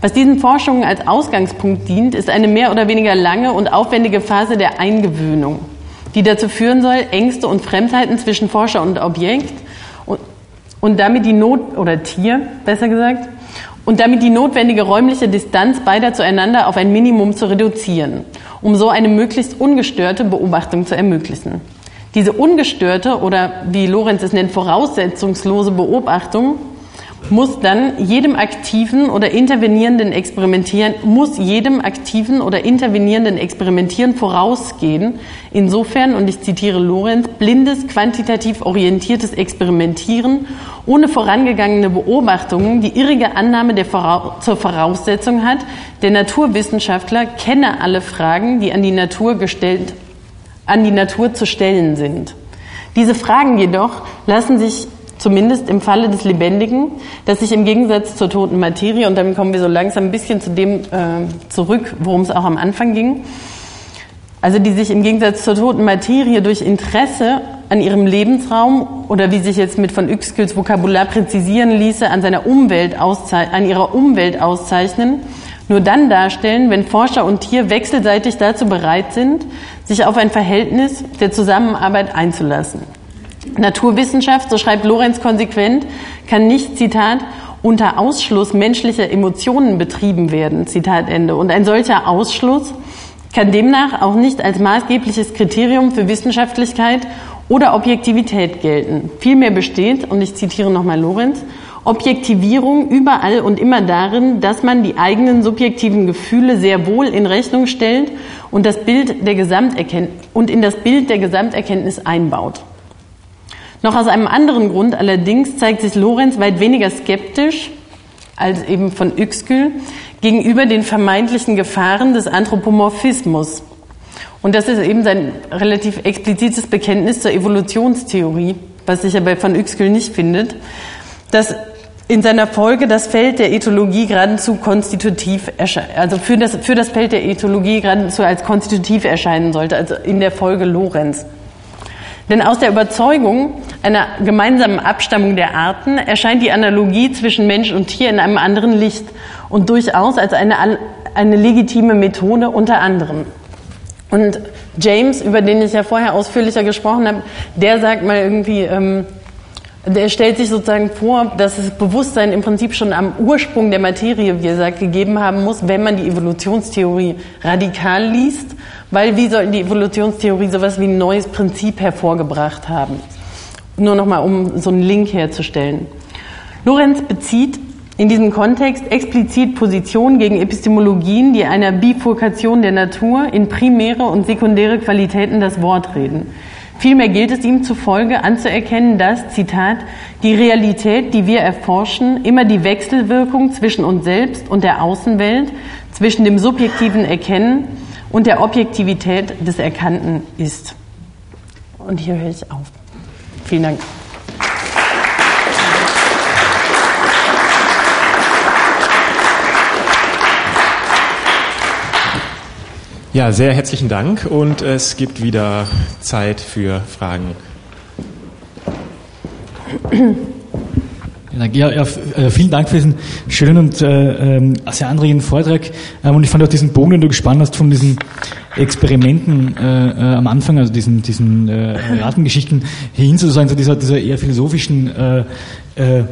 Was diesen Forschungen als Ausgangspunkt dient, ist eine mehr oder weniger lange und aufwendige Phase der Eingewöhnung, die dazu führen soll, Ängste und Fremdheiten zwischen Forscher und Objekt und, und damit die Not oder Tier, besser gesagt, und damit die notwendige räumliche Distanz beider zueinander auf ein Minimum zu reduzieren, um so eine möglichst ungestörte Beobachtung zu ermöglichen. Diese ungestörte oder wie Lorenz es nennt, voraussetzungslose Beobachtung muss dann jedem aktiven oder intervenierenden Experimentieren, muss jedem aktiven oder intervenierenden Experimentieren vorausgehen. Insofern, und ich zitiere Lorenz, blindes, quantitativ orientiertes Experimentieren ohne vorangegangene Beobachtungen die irrige Annahme der Voraus zur Voraussetzung hat, der Naturwissenschaftler kenne alle Fragen, die an die Natur gestellt, an die Natur zu stellen sind. Diese Fragen jedoch lassen sich zumindest im Falle des Lebendigen, das sich im Gegensatz zur toten Materie, und dann kommen wir so langsam ein bisschen zu dem äh, zurück, worum es auch am Anfang ging, also die sich im Gegensatz zur toten Materie durch Interesse an ihrem Lebensraum oder wie sich jetzt mit von Uexküls Vokabular präzisieren ließe, an, seiner Umwelt an ihrer Umwelt auszeichnen, nur dann darstellen, wenn Forscher und Tier wechselseitig dazu bereit sind, sich auf ein Verhältnis der Zusammenarbeit einzulassen. Naturwissenschaft, so schreibt Lorenz konsequent, kann nicht, Zitat, unter Ausschluss menschlicher Emotionen betrieben werden, Zitat Ende. Und ein solcher Ausschluss kann demnach auch nicht als maßgebliches Kriterium für Wissenschaftlichkeit oder Objektivität gelten. Vielmehr besteht, und ich zitiere nochmal Lorenz, Objektivierung überall und immer darin, dass man die eigenen subjektiven Gefühle sehr wohl in Rechnung stellt und, das Bild der und in das Bild der Gesamterkenntnis einbaut. Noch aus einem anderen Grund allerdings zeigt sich Lorenz weit weniger skeptisch als eben von Uexküll gegenüber den vermeintlichen Gefahren des Anthropomorphismus. Und das ist eben sein relativ explizites Bekenntnis zur Evolutionstheorie, was sich ja bei von Uexküll nicht findet, dass in seiner Folge das Feld der Ethologie geradezu konstitutiv erscheint, also für das, für das Feld der Ethologie geradezu als konstitutiv erscheinen sollte, also in der Folge Lorenz. Denn aus der Überzeugung einer gemeinsamen Abstammung der Arten erscheint die Analogie zwischen Mensch und Tier in einem anderen Licht und durchaus als eine, eine legitime Methode unter anderem. Und James, über den ich ja vorher ausführlicher gesprochen habe, der sagt mal irgendwie, ähm, Der stellt sich sozusagen vor, dass das Bewusstsein im Prinzip schon am Ursprung der Materie, wie er sagt, gegeben haben muss, wenn man die Evolutionstheorie radikal liest, weil wie soll die Evolutionstheorie sowas wie ein neues Prinzip hervorgebracht haben? Nur nochmal, um so einen Link herzustellen. Lorenz bezieht in diesem Kontext explizit Positionen gegen Epistemologien, die einer Bifurkation der Natur in primäre und sekundäre Qualitäten das Wort reden. Vielmehr gilt es ihm zufolge anzuerkennen, dass, Zitat, die Realität, die wir erforschen, immer die Wechselwirkung zwischen uns selbst und der Außenwelt, zwischen dem subjektiven Erkennen und der Objektivität des Erkannten ist. Und hier höre ich auf. Vielen Dank. Ja, sehr herzlichen Dank und es gibt wieder Zeit für Fragen. Ja, ja, äh, vielen Dank für diesen schönen und äh, ähm, sehr anregenden Vortrag. Ähm, und ich fand auch diesen Bogen, den du gespannt hast von diesen Experimenten äh, äh, am Anfang, also diesen, diesen äh, Ratengeschichten, hin sozusagen zu dieser, dieser eher philosophischen äh, äh,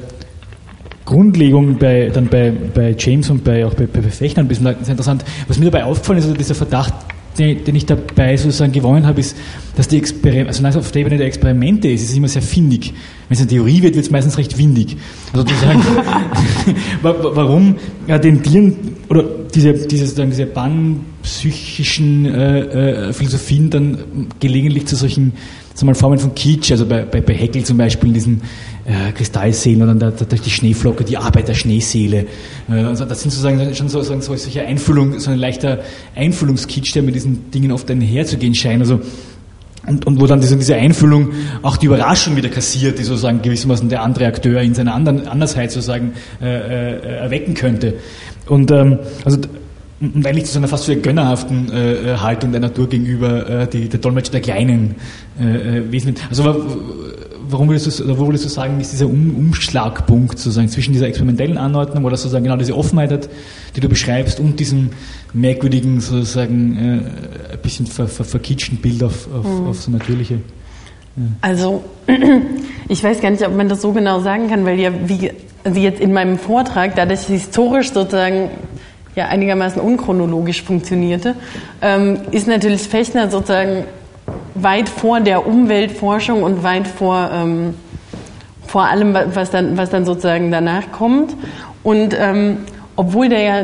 Grundlegung bei, dann bei, bei James und bei, auch bei, bei Fechner ein bisschen interessant. Was mir dabei aufgefallen ist, also dieser Verdacht, den, den ich dabei sozusagen gewonnen habe, ist, dass die Experimente, also auf der Ebene der Experimente ist, ist es immer sehr findig. Wenn es eine Theorie wird, wird es meistens recht windig. Also sozusagen, warum ja, den Tieren oder diese, diese, sozusagen diese panpsychischen äh, äh, Philosophien dann gelegentlich zu solchen sagen wir mal, Formen von Kitsch, also bei, bei, bei Heckel zum Beispiel in diesen äh, Kristallseelen oder dann da, da, die Schneeflocke, die Arbeiterschneeseele. Äh, also das sind sozusagen schon so, so, solche Einfühlung, so ein leichter Einfühlungskitsch, der mit diesen Dingen oft einherzugehen scheint. Also und, und wo dann diese, diese Einfühlung auch die Überraschung wieder kassiert, die sozusagen gewissermaßen der andere Akteur in seiner anderen Andersheit sozusagen äh, äh, erwecken könnte. Und ähm, also und eigentlich zu einer fast sehr gönnerhaften äh, äh, Haltung der Natur gegenüber, äh, die, der Dolmetscher der kleinen äh, äh, Wesen. Also warum würdest du, wo würdest du sagen, ist dieser um Umschlagpunkt sozusagen zwischen dieser experimentellen Anordnung oder sozusagen genau diese Offenheit hat, die du beschreibst, und diesem merkwürdigen, sozusagen äh, ein bisschen ver, ver, verkitschten Bild auf, auf, mhm. auf so natürliche. Also ich weiß gar nicht, ob man das so genau sagen kann, weil ja wie also jetzt in meinem Vortrag, da das historisch sozusagen ja einigermaßen unchronologisch funktionierte, ähm, ist natürlich Fechner sozusagen weit vor der Umweltforschung und weit vor, ähm, vor allem, was dann, was dann sozusagen danach kommt. Und ähm, obwohl der ja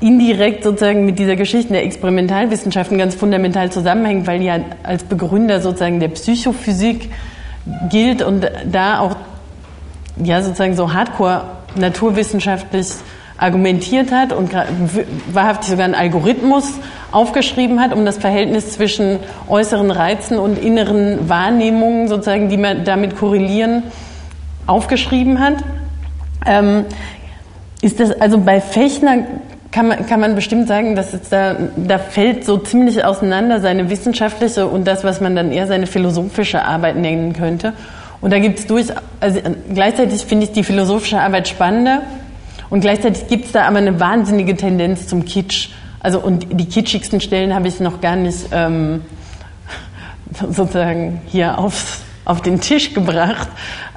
indirekt sozusagen mit dieser Geschichte der Experimentalwissenschaften ganz fundamental zusammenhängt, weil ja als Begründer sozusagen der Psychophysik gilt und da auch ja sozusagen so hardcore naturwissenschaftlich argumentiert hat und wahrhaftig sogar einen Algorithmus aufgeschrieben hat, um das Verhältnis zwischen äußeren Reizen und inneren Wahrnehmungen, sozusagen, die man damit korrelieren, aufgeschrieben hat. Ähm, ist das also bei Fechner kann man, kann man bestimmt sagen, dass es da, da fällt so ziemlich auseinander seine wissenschaftliche und das, was man dann eher seine philosophische Arbeit nennen könnte. Und da gibt es durch, also gleichzeitig finde ich die philosophische Arbeit spannender und gleichzeitig gibt es da aber eine wahnsinnige Tendenz zum Kitsch. Also und die kitschigsten Stellen habe ich noch gar nicht ähm, sozusagen hier auf, auf den Tisch gebracht.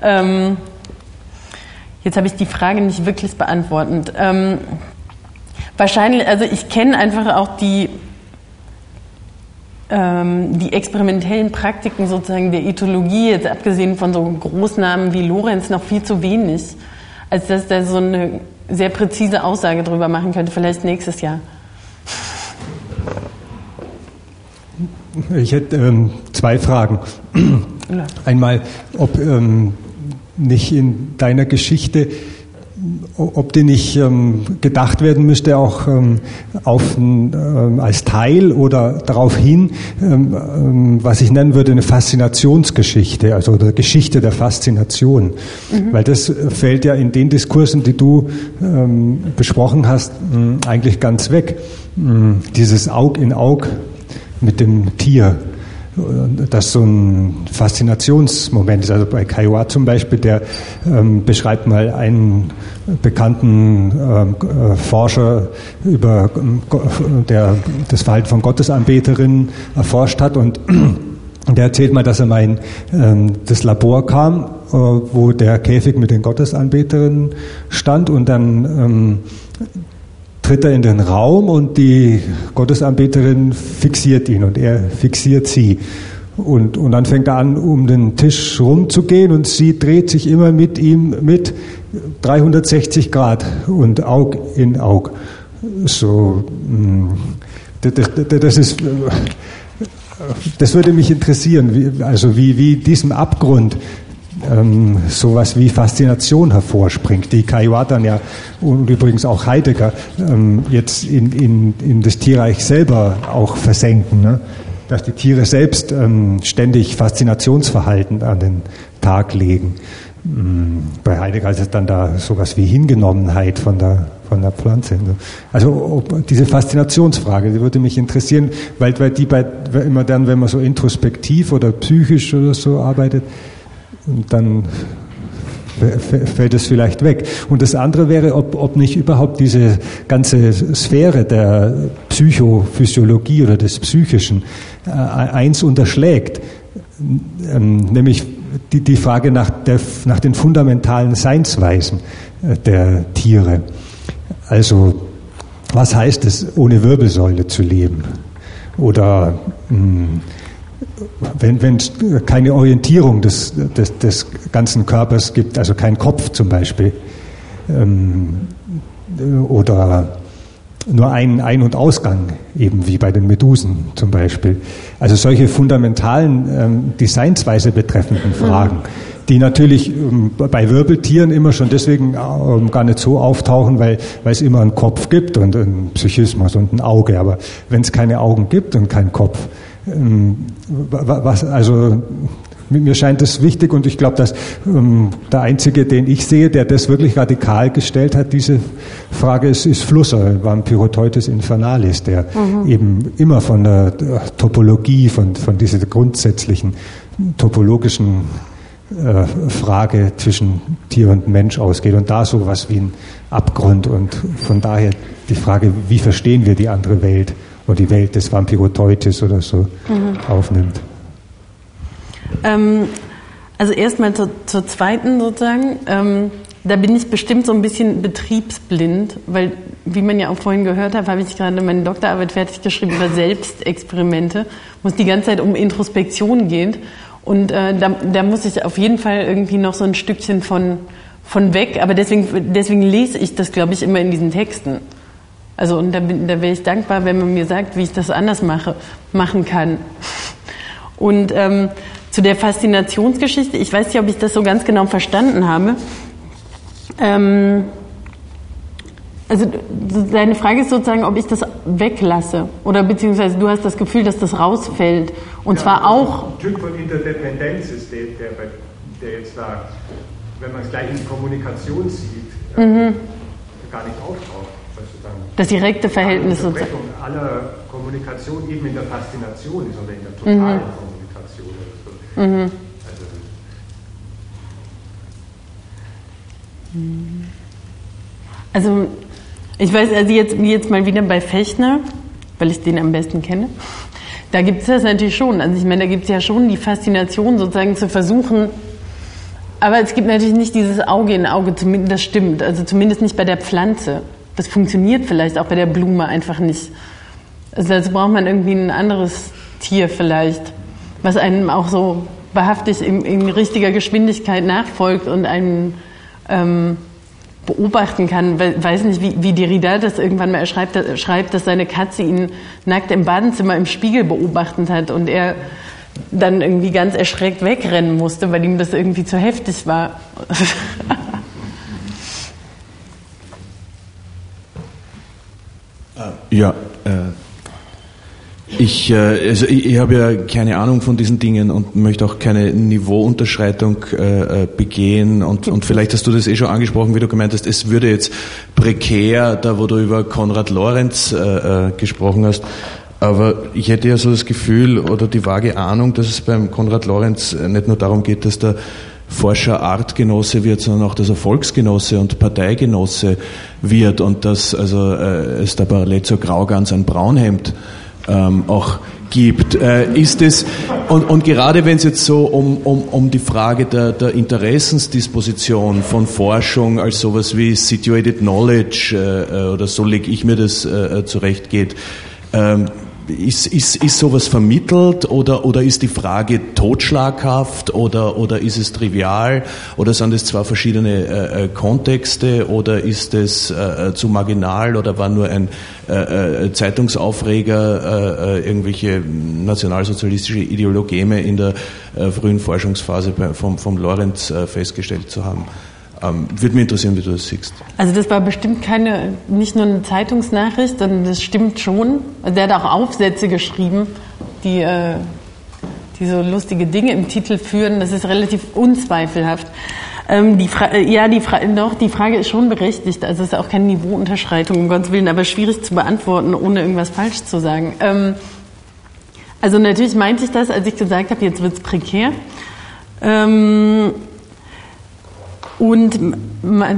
Ähm, jetzt habe ich die Frage nicht wirklich beantwortet. Ähm, wahrscheinlich, also ich kenne einfach auch die ähm, die experimentellen Praktiken sozusagen der Ethologie, jetzt abgesehen von so Großnamen wie Lorenz, noch viel zu wenig, als dass da so eine sehr präzise Aussage darüber machen könnte, vielleicht nächstes Jahr. Ich hätte ähm, zwei Fragen. Einmal, ob ähm, nicht in deiner Geschichte ob die nicht ähm, gedacht werden müsste, auch ähm, auf, ähm, als Teil oder darauf hin, ähm, ähm, was ich nennen würde, eine Faszinationsgeschichte, also eine Geschichte der Faszination. Mhm. Weil das fällt ja in den Diskursen, die du ähm, besprochen hast, eigentlich ganz weg. Mh, dieses Aug in Aug mit dem Tier das so ein Faszinationsmoment ist. Also bei Kaiwa zum Beispiel, der ähm, beschreibt mal einen bekannten ähm, äh, Forscher über ähm, der das Verhalten von Gottesanbeterinnen erforscht hat und Und er erzählt mal, dass er mal in ähm, das Labor kam, äh, wo der Käfig mit den Gottesanbeterinnen stand und dann ähm, tritt er in den Raum und die Gottesanbeterin fixiert ihn und er fixiert sie. Und, und dann fängt er an, um den Tisch rumzugehen und sie dreht sich immer mit ihm mit 360 Grad und Aug in Aug. So, mm, das, das, ist, das würde mich interessieren, also wie, wie diesem Abgrund ähm, sowas wie Faszination hervorspringt, die Kaiwatan ja und übrigens auch Heidegger ähm, jetzt in, in, in das Tierreich selber auch versenken. Ne? dass die Tiere selbst ähm, ständig Faszinationsverhalten an den Tag legen. Mm, bei Heidegger ist es dann da sowas wie Hingenommenheit von der, von der Pflanze. Also diese Faszinationsfrage, die würde mich interessieren, weil, weil die bei, immer dann, wenn man so introspektiv oder psychisch oder so arbeitet, dann fällt es vielleicht weg. Und das andere wäre, ob, ob nicht überhaupt diese ganze Sphäre der Psychophysiologie oder des Psychischen äh, eins unterschlägt, ähm, nämlich die, die Frage nach, der, nach den fundamentalen Seinsweisen äh, der Tiere. Also, was heißt es, ohne Wirbelsäule zu leben? Oder mh, hm, wenn es keine Orientierung des, des, des, ganzen Körpers gibt, also kein Kopf zum Beispiel, ähm, oder nur ein Ein- und Ausgang, eben wie bei den Medusen zum Beispiel. Also solche fundamentalen ähm, Designsweise betreffenden Fragen, die natürlich ähm, bei Wirbeltieren immer schon deswegen ähm, gar nicht so auftauchen, weil, weil es immer einen Kopf gibt und einen Psychismus und ein Auge. Aber wenn es keine Augen gibt und keinen Kopf, was, also mir scheint das wichtig und ich glaube, dass ähm, der Einzige, den ich sehe, der das wirklich radikal gestellt hat, diese Frage ist, ist Flusser, Vampiroteutes Infernalis, der mhm. eben immer von der Topologie, von, von dieser grundsätzlichen topologischen äh, Frage zwischen Tier und Mensch ausgeht und da so was wie ein Abgrund und von daher die Frage, wie verstehen wir die andere Welt oder die Welt des Vampiroteutes oder so mhm. aufnimmt. Ähm, also erstmal zur, zur, zweiten sozusagen. Ähm, da bin ich bestimmt so ein bisschen betriebsblind, weil, wie man ja auch vorhin gehört hat, habe ich gerade meine Doktorarbeit fertig geschrieben über Selbstexperimente, wo es die ganze Zeit um Introspektion geht. Und äh, da, da muss ich auf jeden Fall irgendwie noch so ein Stückchen von, von weg. Aber deswegen, deswegen lese ich das, glaube ich, immer in diesen Texten. Also und da, da wäre ich dankbar, wenn man mir sagt, wie ich das anders mache, machen kann. Und ähm, zu der Faszinationsgeschichte, ich weiß nicht, ob ich das so ganz genau verstanden habe. Ähm, also deine Frage ist sozusagen, ob ich das weglasse oder beziehungsweise du hast das Gefühl, dass das rausfällt und ja, zwar auch. Ein Typ von Interdependenz ist der, der, der jetzt da, wenn man es gleich in Kommunikation sieht, mhm. gar nicht auftaucht. Das direkte Verhältnis sozusagen. aller Kommunikation eben in der Faszination ist oder in der totalen mhm. Kommunikation. So. Mhm. Also, also ich weiß, also jetzt, jetzt mal wieder bei Fechner, weil ich den am besten kenne. Da gibt es das natürlich schon. Also ich meine, da gibt es ja schon die Faszination sozusagen zu versuchen, aber es gibt natürlich nicht dieses Auge in Auge, das stimmt. Also zumindest nicht bei der Pflanze das funktioniert vielleicht auch bei der Blume einfach nicht. Also dazu braucht man irgendwie ein anderes Tier vielleicht, was einem auch so behaftig in, in richtiger Geschwindigkeit nachfolgt und einen ähm, beobachten kann. We weiß nicht, wie, wie Derrida das irgendwann mal schreibt, schreibt, dass seine Katze ihn nackt im Badezimmer im Spiegel beobachtet hat und er dann irgendwie ganz erschreckt wegrennen musste, weil ihm das irgendwie zu heftig war. Ja, äh, ich, äh, also ich, ich habe ja keine Ahnung von diesen Dingen und möchte auch keine Niveauunterschreitung äh, äh, begehen. Und, und vielleicht hast du das eh schon angesprochen, wie du gemeint hast, es würde jetzt prekär, da wo du über Konrad Lorenz äh, äh, gesprochen hast, aber ich hätte ja so das Gefühl oder die vage Ahnung, dass es beim Konrad Lorenz nicht nur darum geht, dass der Forscher Artgenosse wird, sondern auch, dass er Volksgenosse und Parteigenosse wird und dass also äh, es da parallel zur Graugans ein Braunhemd ähm, auch gibt. Äh, ist es, und, und gerade wenn es jetzt so um, um, um die Frage der, der Interessensdisposition von Forschung als sowas wie Situated Knowledge äh, oder so lege ich mir das äh, zurecht geht, ähm, ist, ist, ist sowas vermittelt oder, oder ist die Frage totschlaghaft oder, oder ist es trivial oder sind es zwei verschiedene äh, äh, Kontexte oder ist es äh, äh zu marginal oder war nur ein äh, äh Zeitungsaufreger irgendwelche nationalsozialistische Ideologeme in der frühen Forschungsphase vom, vom Lorenz festgestellt zu haben? Ähm, Würde mich interessieren, wie du das siehst. Also das war bestimmt keine, nicht nur eine Zeitungsnachricht, sondern das stimmt schon. Also er hat auch Aufsätze geschrieben, die, äh, die so lustige Dinge im Titel führen. Das ist relativ unzweifelhaft. Ähm, die äh, ja, die doch, die Frage ist schon berechtigt. Also es ist auch keine Niveauunterschreitung, um Gottes Willen, aber schwierig zu beantworten, ohne irgendwas falsch zu sagen. Ähm, also natürlich meinte ich das, als ich gesagt habe, jetzt wird es prekär. Ähm, und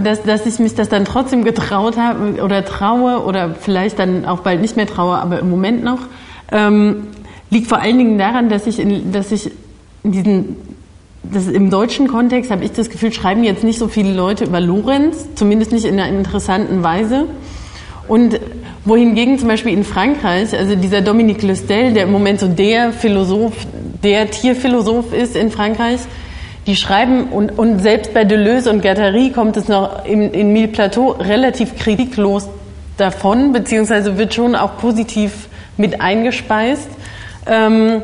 dass, dass ich mich das dann trotzdem getraut habe oder traue oder vielleicht dann auch bald nicht mehr traue, aber im Moment noch, ähm, liegt vor allen Dingen daran, dass ich, in, dass ich in diesen, das im deutschen Kontext habe ich das Gefühl, schreiben jetzt nicht so viele Leute über Lorenz, zumindest nicht in einer interessanten Weise. Und wohingegen zum Beispiel in Frankreich, also dieser Dominique Lustel, der im Moment so der Philosoph, der Tierphilosoph ist in Frankreich, die schreiben, und, und selbst bei Deleuze und Guattari kommt es noch in, in Mille Plateau relativ kritiklos davon, beziehungsweise wird schon auch positiv mit eingespeist. Ähm,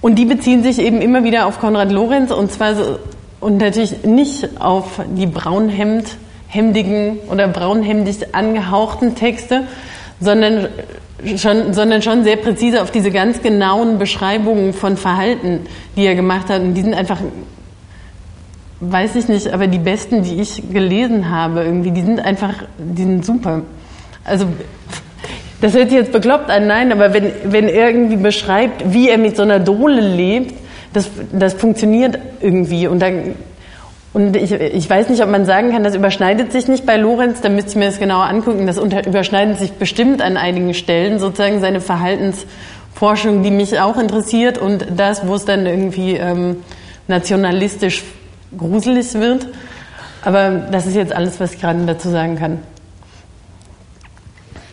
und die beziehen sich eben immer wieder auf Konrad Lorenz und zwar so, und natürlich nicht auf die braunhemdigen oder braunhemdig angehauchten Texte, sondern schon, sondern schon sehr präzise auf diese ganz genauen Beschreibungen von Verhalten, die er gemacht hat. Und die sind einfach weiß ich nicht, aber die besten, die ich gelesen habe, irgendwie, die sind einfach, die sind super. Also, das hört sich jetzt bekloppt an, nein, aber wenn, wenn irgendwie beschreibt, wie er mit so einer Dole lebt, das, das funktioniert irgendwie. Und dann, und ich, ich weiß nicht, ob man sagen kann, das überschneidet sich nicht bei Lorenz, da müsste ich mir das genauer angucken. Das unter, überschneidet sich bestimmt an einigen Stellen, sozusagen seine Verhaltensforschung, die mich auch interessiert und das, wo es dann irgendwie ähm, nationalistisch gruselig wird. Aber das ist jetzt alles, was ich gerade dazu sagen kann.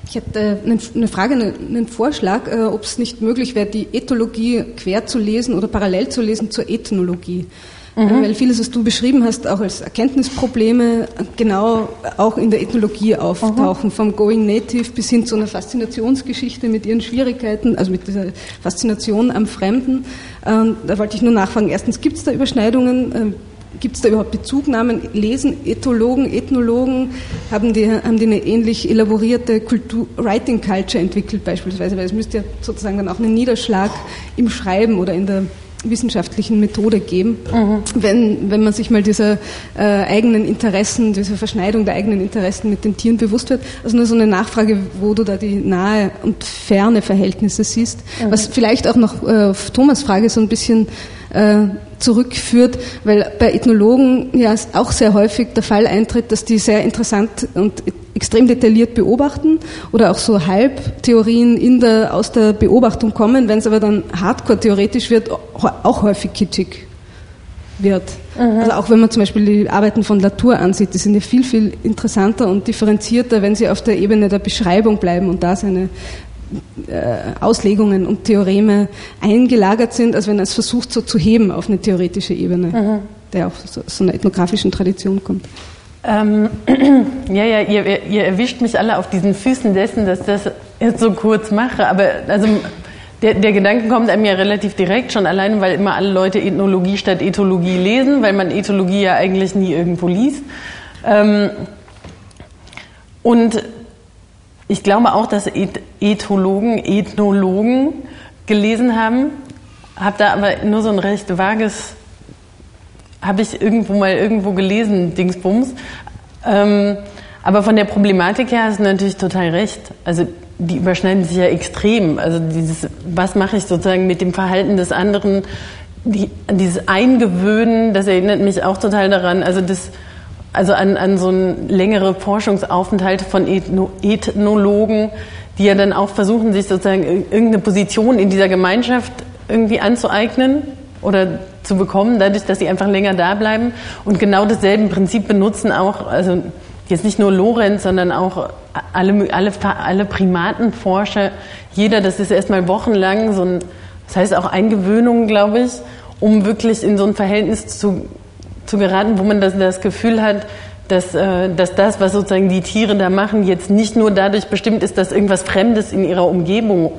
Ich hätte eine Frage, einen Vorschlag, äh, ob es nicht möglich wäre, die Ethologie quer zu lesen oder parallel zu lesen zur Ethnologie. Mhm. Weil vieles, was du beschrieben hast, auch als Erkenntnisprobleme, genau auch in der Ethnologie auftauchen, mhm. vom Going Native bis hin zu einer Faszinationsgeschichte mit ihren Schwierigkeiten, also mit dieser Faszination am Fremden. Ähm, da wollte ich nur nachfragen, erstens, gibt es da Überschneidungen? Gibt es da überhaupt Bezugnahmen? Lesen Ethologen, Ethnologen, haben die, haben die eine ähnlich elaborierte Kultur, Writing Culture entwickelt beispielsweise? Weil es müsste ja sozusagen dann auch einen Niederschlag im Schreiben oder in der wissenschaftlichen Methode geben, mhm. wenn, wenn man sich mal dieser äh, eigenen Interessen, dieser Verschneidung der eigenen Interessen mit den Tieren bewusst wird. Also nur so eine Nachfrage, wo du da die nahe und ferne Verhältnisse siehst. Mhm. Was vielleicht auch noch äh, auf Thomas Frage so ein bisschen äh, zurückführt, weil bei Ethnologen ja auch sehr häufig der Fall eintritt, dass die sehr interessant und extrem detailliert beobachten oder auch so Halbtheorien in der, aus der Beobachtung kommen, wenn es aber dann hardcore theoretisch wird, auch häufig kitschig wird. Mhm. Also auch wenn man zum Beispiel die Arbeiten von Latour ansieht, die sind ja viel, viel interessanter und differenzierter, wenn sie auf der Ebene der Beschreibung bleiben und da seine äh, Auslegungen und Theoreme eingelagert sind, als wenn er es versucht, so zu heben auf eine theoretische Ebene, mhm. der aus so, so einer ethnografischen Tradition kommt. Ähm, ja, ja, ihr, ihr, erwischt mich alle auf diesen Füßen dessen, dass ich das jetzt so kurz mache. Aber also der, der, Gedanke kommt einem ja relativ direkt, schon alleine, weil immer alle Leute Ethnologie statt Ethologie lesen, weil man Ethologie ja eigentlich nie irgendwo liest. Ähm, und ich glaube auch, dass Ethologen, Ethnologen gelesen haben, habe da aber nur so ein recht vages, habe ich irgendwo mal irgendwo gelesen, Dingsbums. Ähm, aber von der Problematik her hast du natürlich total recht. Also die überschneiden sich ja extrem. Also dieses, was mache ich sozusagen mit dem Verhalten des anderen, die, dieses Eingewöhnen, das erinnert mich auch total daran. Also das also an, an so ein längere Forschungsaufenthalt von Ethno Ethnologen, die ja dann auch versuchen, sich sozusagen irgendeine Position in dieser Gemeinschaft irgendwie anzueignen oder zu bekommen, dadurch, dass sie einfach länger da bleiben und genau dasselbe Prinzip benutzen auch, also jetzt nicht nur Lorenz, sondern auch alle, alle, alle Primatenforscher, jeder, das ist erstmal wochenlang so ein, das heißt auch Eingewöhnung, glaube ich, um wirklich in so ein Verhältnis zu, zu geraten, wo man das, das Gefühl hat, dass, äh, dass das, was sozusagen die Tiere da machen, jetzt nicht nur dadurch bestimmt ist, dass irgendwas Fremdes in ihrer Umgebung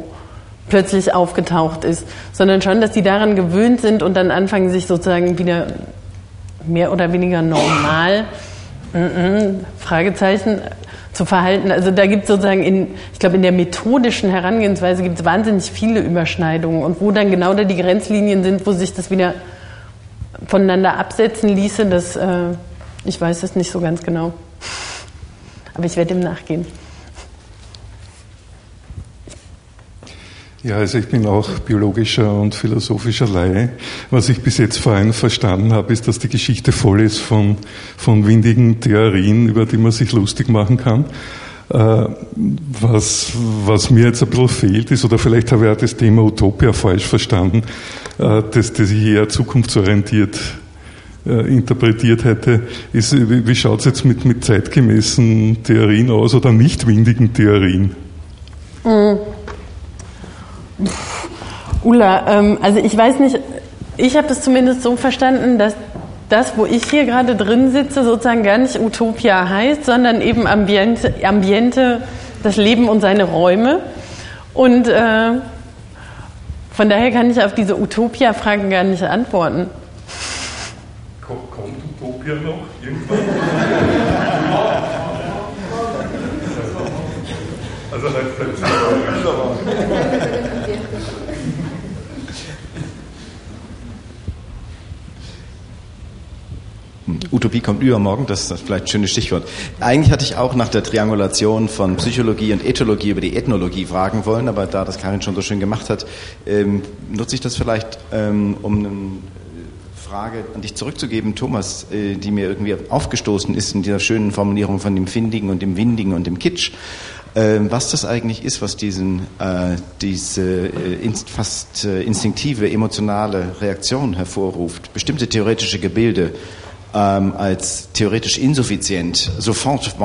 plötzlich aufgetaucht ist, sondern schon, dass die daran gewöhnt sind und dann anfangen, sich sozusagen wieder mehr oder weniger normal, mm -mm, Fragezeichen, zu verhalten. Also da gibt es sozusagen in, ich glaube, in der methodischen Herangehensweise gibt es wahnsinnig viele Überschneidungen und wo dann genau da die Grenzlinien sind, wo sich das wieder voneinander absetzen ließe, das, äh, ich weiß es nicht so ganz genau. Aber ich werde dem nachgehen. Ja, also ich bin auch biologischer und philosophischer Laie. Was ich bis jetzt vor allem verstanden habe, ist, dass die Geschichte voll ist von, von windigen Theorien, über die man sich lustig machen kann. Äh, was, was mir jetzt ein bisschen fehlt ist, oder vielleicht habe ich auch das Thema Utopia falsch verstanden, äh, das, das ich eher zukunftsorientiert äh, interpretiert hätte, ist, wie schaut es jetzt mit, mit zeitgemäßen Theorien aus oder nicht windigen Theorien? Mhm. Ulla, ähm, also ich weiß nicht, ich habe das zumindest so verstanden, dass das, wo ich hier gerade drin sitze, sozusagen gar nicht Utopia heißt, sondern eben Ambiente, Ambiente das Leben und seine Räume. Und äh, von daher kann ich auf diese Utopia-Fragen gar nicht antworten. Kommt Utopia noch irgendwann? also halt Utopie kommt übermorgen, das ist vielleicht ein schönes Stichwort. Eigentlich hatte ich auch nach der Triangulation von Psychologie und Ethologie über die Ethnologie fragen wollen, aber da das Karin schon so schön gemacht hat, ähm, nutze ich das vielleicht, ähm, um eine Frage an dich zurückzugeben, Thomas, äh, die mir irgendwie aufgestoßen ist in dieser schönen Formulierung von dem Findigen und dem Windigen und dem Kitsch. Äh, was das eigentlich ist, was diesen, äh, diese äh, fast äh, instinktive emotionale Reaktion hervorruft. Bestimmte theoretische Gebilde ähm, als theoretisch insuffizient sofort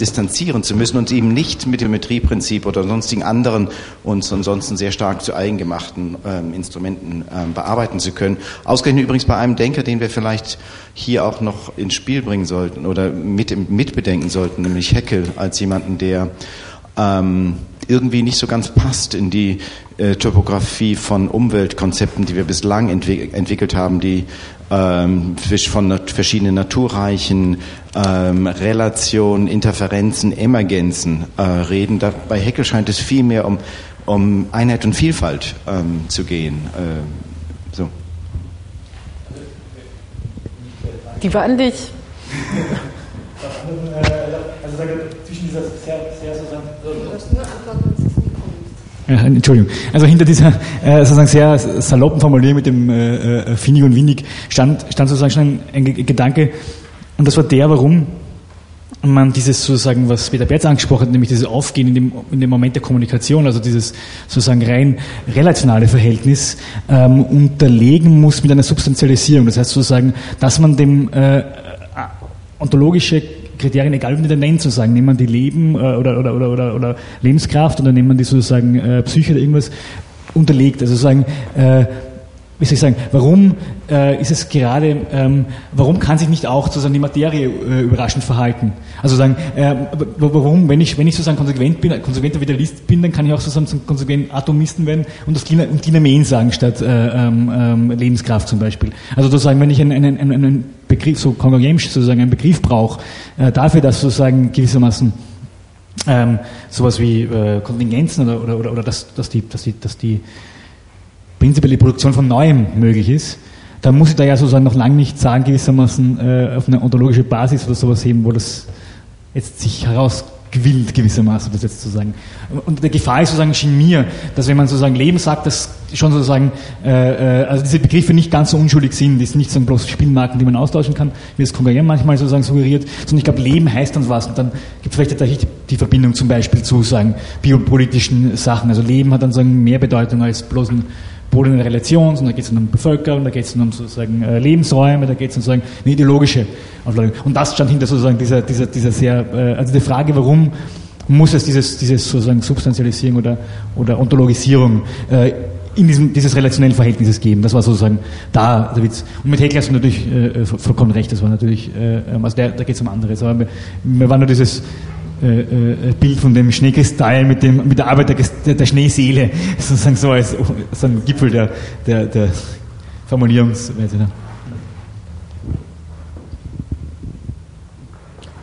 distanzieren zu müssen und eben nicht mit dem Geometrieprinzip oder sonstigen anderen uns ansonsten sehr stark zu eigengemachten ähm, Instrumenten ähm, bearbeiten zu können. Ausgerechnet übrigens bei einem Denker, den wir vielleicht hier auch noch ins Spiel bringen sollten oder mit, mitbedenken sollten, nämlich Heckel als jemanden, der ähm, irgendwie nicht so ganz passt in die äh, Topografie von Umweltkonzepten, die wir bislang entwick entwickelt haben, die ähm, von nat verschiedenen Naturreichen, ähm, Relationen, Interferenzen, Emergenzen äh, reden. Da, bei Heckel scheint es viel mehr um, um Einheit und Vielfalt ähm, zu gehen. Äh, so. Die war an dich. Also zwischen dieser sehr, sehr sozusagen. Äh, Entschuldigung. Also hinter dieser äh, sozusagen sehr saloppen Formulierung mit dem äh, äh, finnig und windig stand, stand sozusagen schon ein, ein Gedanke, und das war der, warum man dieses sozusagen, was Peter Berz angesprochen hat, nämlich dieses Aufgehen in dem, in dem Moment der Kommunikation, also dieses sozusagen rein relationale Verhältnis, ähm, unterlegen muss mit einer Substantialisierung. Das heißt sozusagen, dass man dem äh, ontologische Kriterien, egal wie man die nennt, sozusagen, nehmen wir die Leben äh, oder, oder, oder, oder, oder Lebenskraft oder nehmen wir die sozusagen äh, Psyche oder irgendwas unterlegt. Also sozusagen, äh, wie soll ich sagen, warum äh, ist es gerade, ähm, warum kann sich nicht auch sozusagen die Materie äh, überraschend verhalten? Also sagen, äh, warum, wenn ich, wenn ich sozusagen konsequent bin, konsequenter Vitalist bin, dann kann ich auch sozusagen zum konsequenten Atomisten werden und das Dynamen sagen statt äh, ähm, ähm, Lebenskraft zum Beispiel. Also sozusagen, wenn ich einen, einen, einen Begriff, so Kongruenz sozusagen einen Begriff brauche, äh, dafür, dass sozusagen gewissermaßen ähm, sowas wie äh, Kontingenzen oder, oder, oder, oder dass, dass die, dass die, dass die prinzipiell die Produktion von Neuem möglich ist, dann muss ich da ja sozusagen noch lange nicht sagen, gewissermaßen äh, auf eine ontologische Basis oder sowas heben, wo das jetzt sich heraus gewillt gewissermaßen, das jetzt zu sagen. Und der Gefahr ist sozusagen schien mir, dass wenn man sozusagen Leben sagt, dass schon sozusagen äh, äh, also diese Begriffe nicht ganz so unschuldig sind, die sind nicht so bloß Spielmarken, die man austauschen kann, wie es Konkurrieren manchmal sozusagen suggeriert, sondern ich glaube, Leben heißt dann was und dann gibt es vielleicht tatsächlich die Verbindung zum Beispiel zu sagen biopolitischen Sachen. Also Leben hat dann sozusagen mehr Bedeutung als bloß in Relation, sondern da geht es um Bevölkerung, da geht es um sozusagen äh, Lebensräume, da geht es um sozusagen eine ideologische Aufladung. Und das stand hinter sozusagen dieser, dieser, dieser sehr, äh, also die Frage, warum muss es dieses, dieses sozusagen Substantialisierung oder, oder Ontologisierung äh, in diesem, dieses relationellen Verhältnisses geben. Das war sozusagen da der Witz. Und mit Heckler hast du natürlich äh, vollkommen recht, das war natürlich, äh, also der, da geht es um anderes. Aber mir war nur dieses, äh, äh, Bild von dem Schneekristall mit, dem, mit der Arbeit der, der Schneeseele, sozusagen so als so ein Gipfel der, der, der Formulierungsweise. Ne?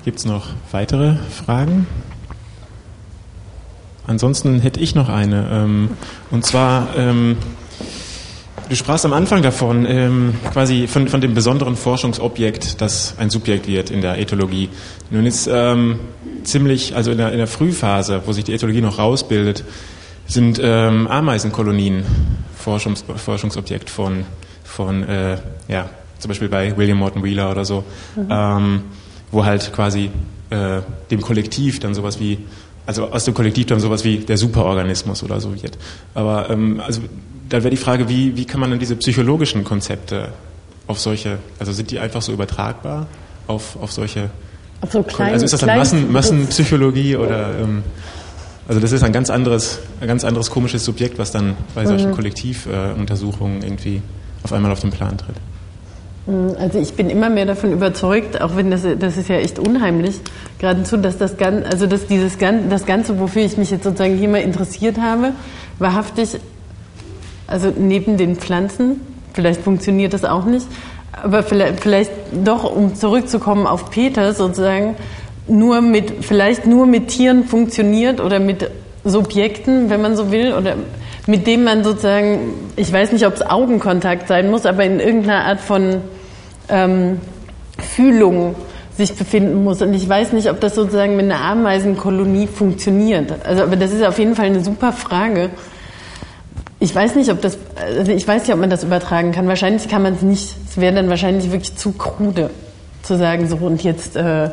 Gibt es noch weitere Fragen? Ansonsten hätte ich noch eine. Ähm, und zwar, ähm, du sprachst am Anfang davon, ähm, quasi von, von dem besonderen Forschungsobjekt, das ein Subjekt wird in der Ethologie. Nun ist ziemlich, also in der, in der Frühphase, wo sich die Ethologie noch rausbildet, sind ähm, Ameisenkolonien Forschungs, Forschungsobjekt von, von äh, ja, zum Beispiel bei William Morton Wheeler oder so, mhm. ähm, wo halt quasi äh, dem Kollektiv dann sowas wie, also aus dem Kollektiv dann sowas wie der Superorganismus oder so wird. Aber ähm, also da wäre die Frage, wie, wie kann man dann diese psychologischen Konzepte auf solche, also sind die einfach so übertragbar auf, auf solche so klein, also ist das dann Massen, Massenpsychologie oder ähm, also das ist ein ganz anderes, ein ganz anderes komisches Subjekt, was dann bei solchen mhm. Kollektivuntersuchungen äh, irgendwie auf einmal auf den Plan tritt. Mhm, also ich bin immer mehr davon überzeugt, auch wenn das, das ist ja echt unheimlich, geradezu, dass das Ganze, also dass dieses das Ganze, wofür ich mich jetzt sozusagen hier mal interessiert habe, wahrhaftig, also neben den Pflanzen, vielleicht funktioniert das auch nicht, aber vielleicht, vielleicht doch, um zurückzukommen auf Peter sozusagen, nur mit, vielleicht nur mit Tieren funktioniert oder mit Subjekten, wenn man so will, oder mit dem man sozusagen, ich weiß nicht, ob es Augenkontakt sein muss, aber in irgendeiner Art von ähm, Fühlung sich befinden muss. Und ich weiß nicht, ob das sozusagen mit einer Ameisenkolonie funktioniert. Also, aber das ist auf jeden Fall eine super Frage. Ich weiß nicht, ob das, also ich weiß nicht, ob man das übertragen kann. Wahrscheinlich kann man es nicht. Es wäre dann wahrscheinlich wirklich zu krude zu sagen, so und jetzt äh,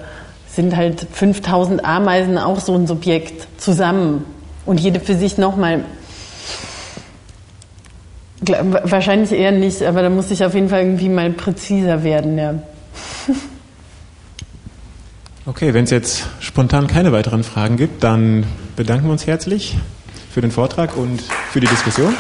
sind halt 5000 Ameisen auch so ein Subjekt zusammen und jede für sich nochmal. Wahrscheinlich eher nicht, aber da muss ich auf jeden Fall irgendwie mal präziser werden, ja. Okay, wenn es jetzt spontan keine weiteren Fragen gibt, dann bedanken wir uns herzlich für den Vortrag und für die Diskussion.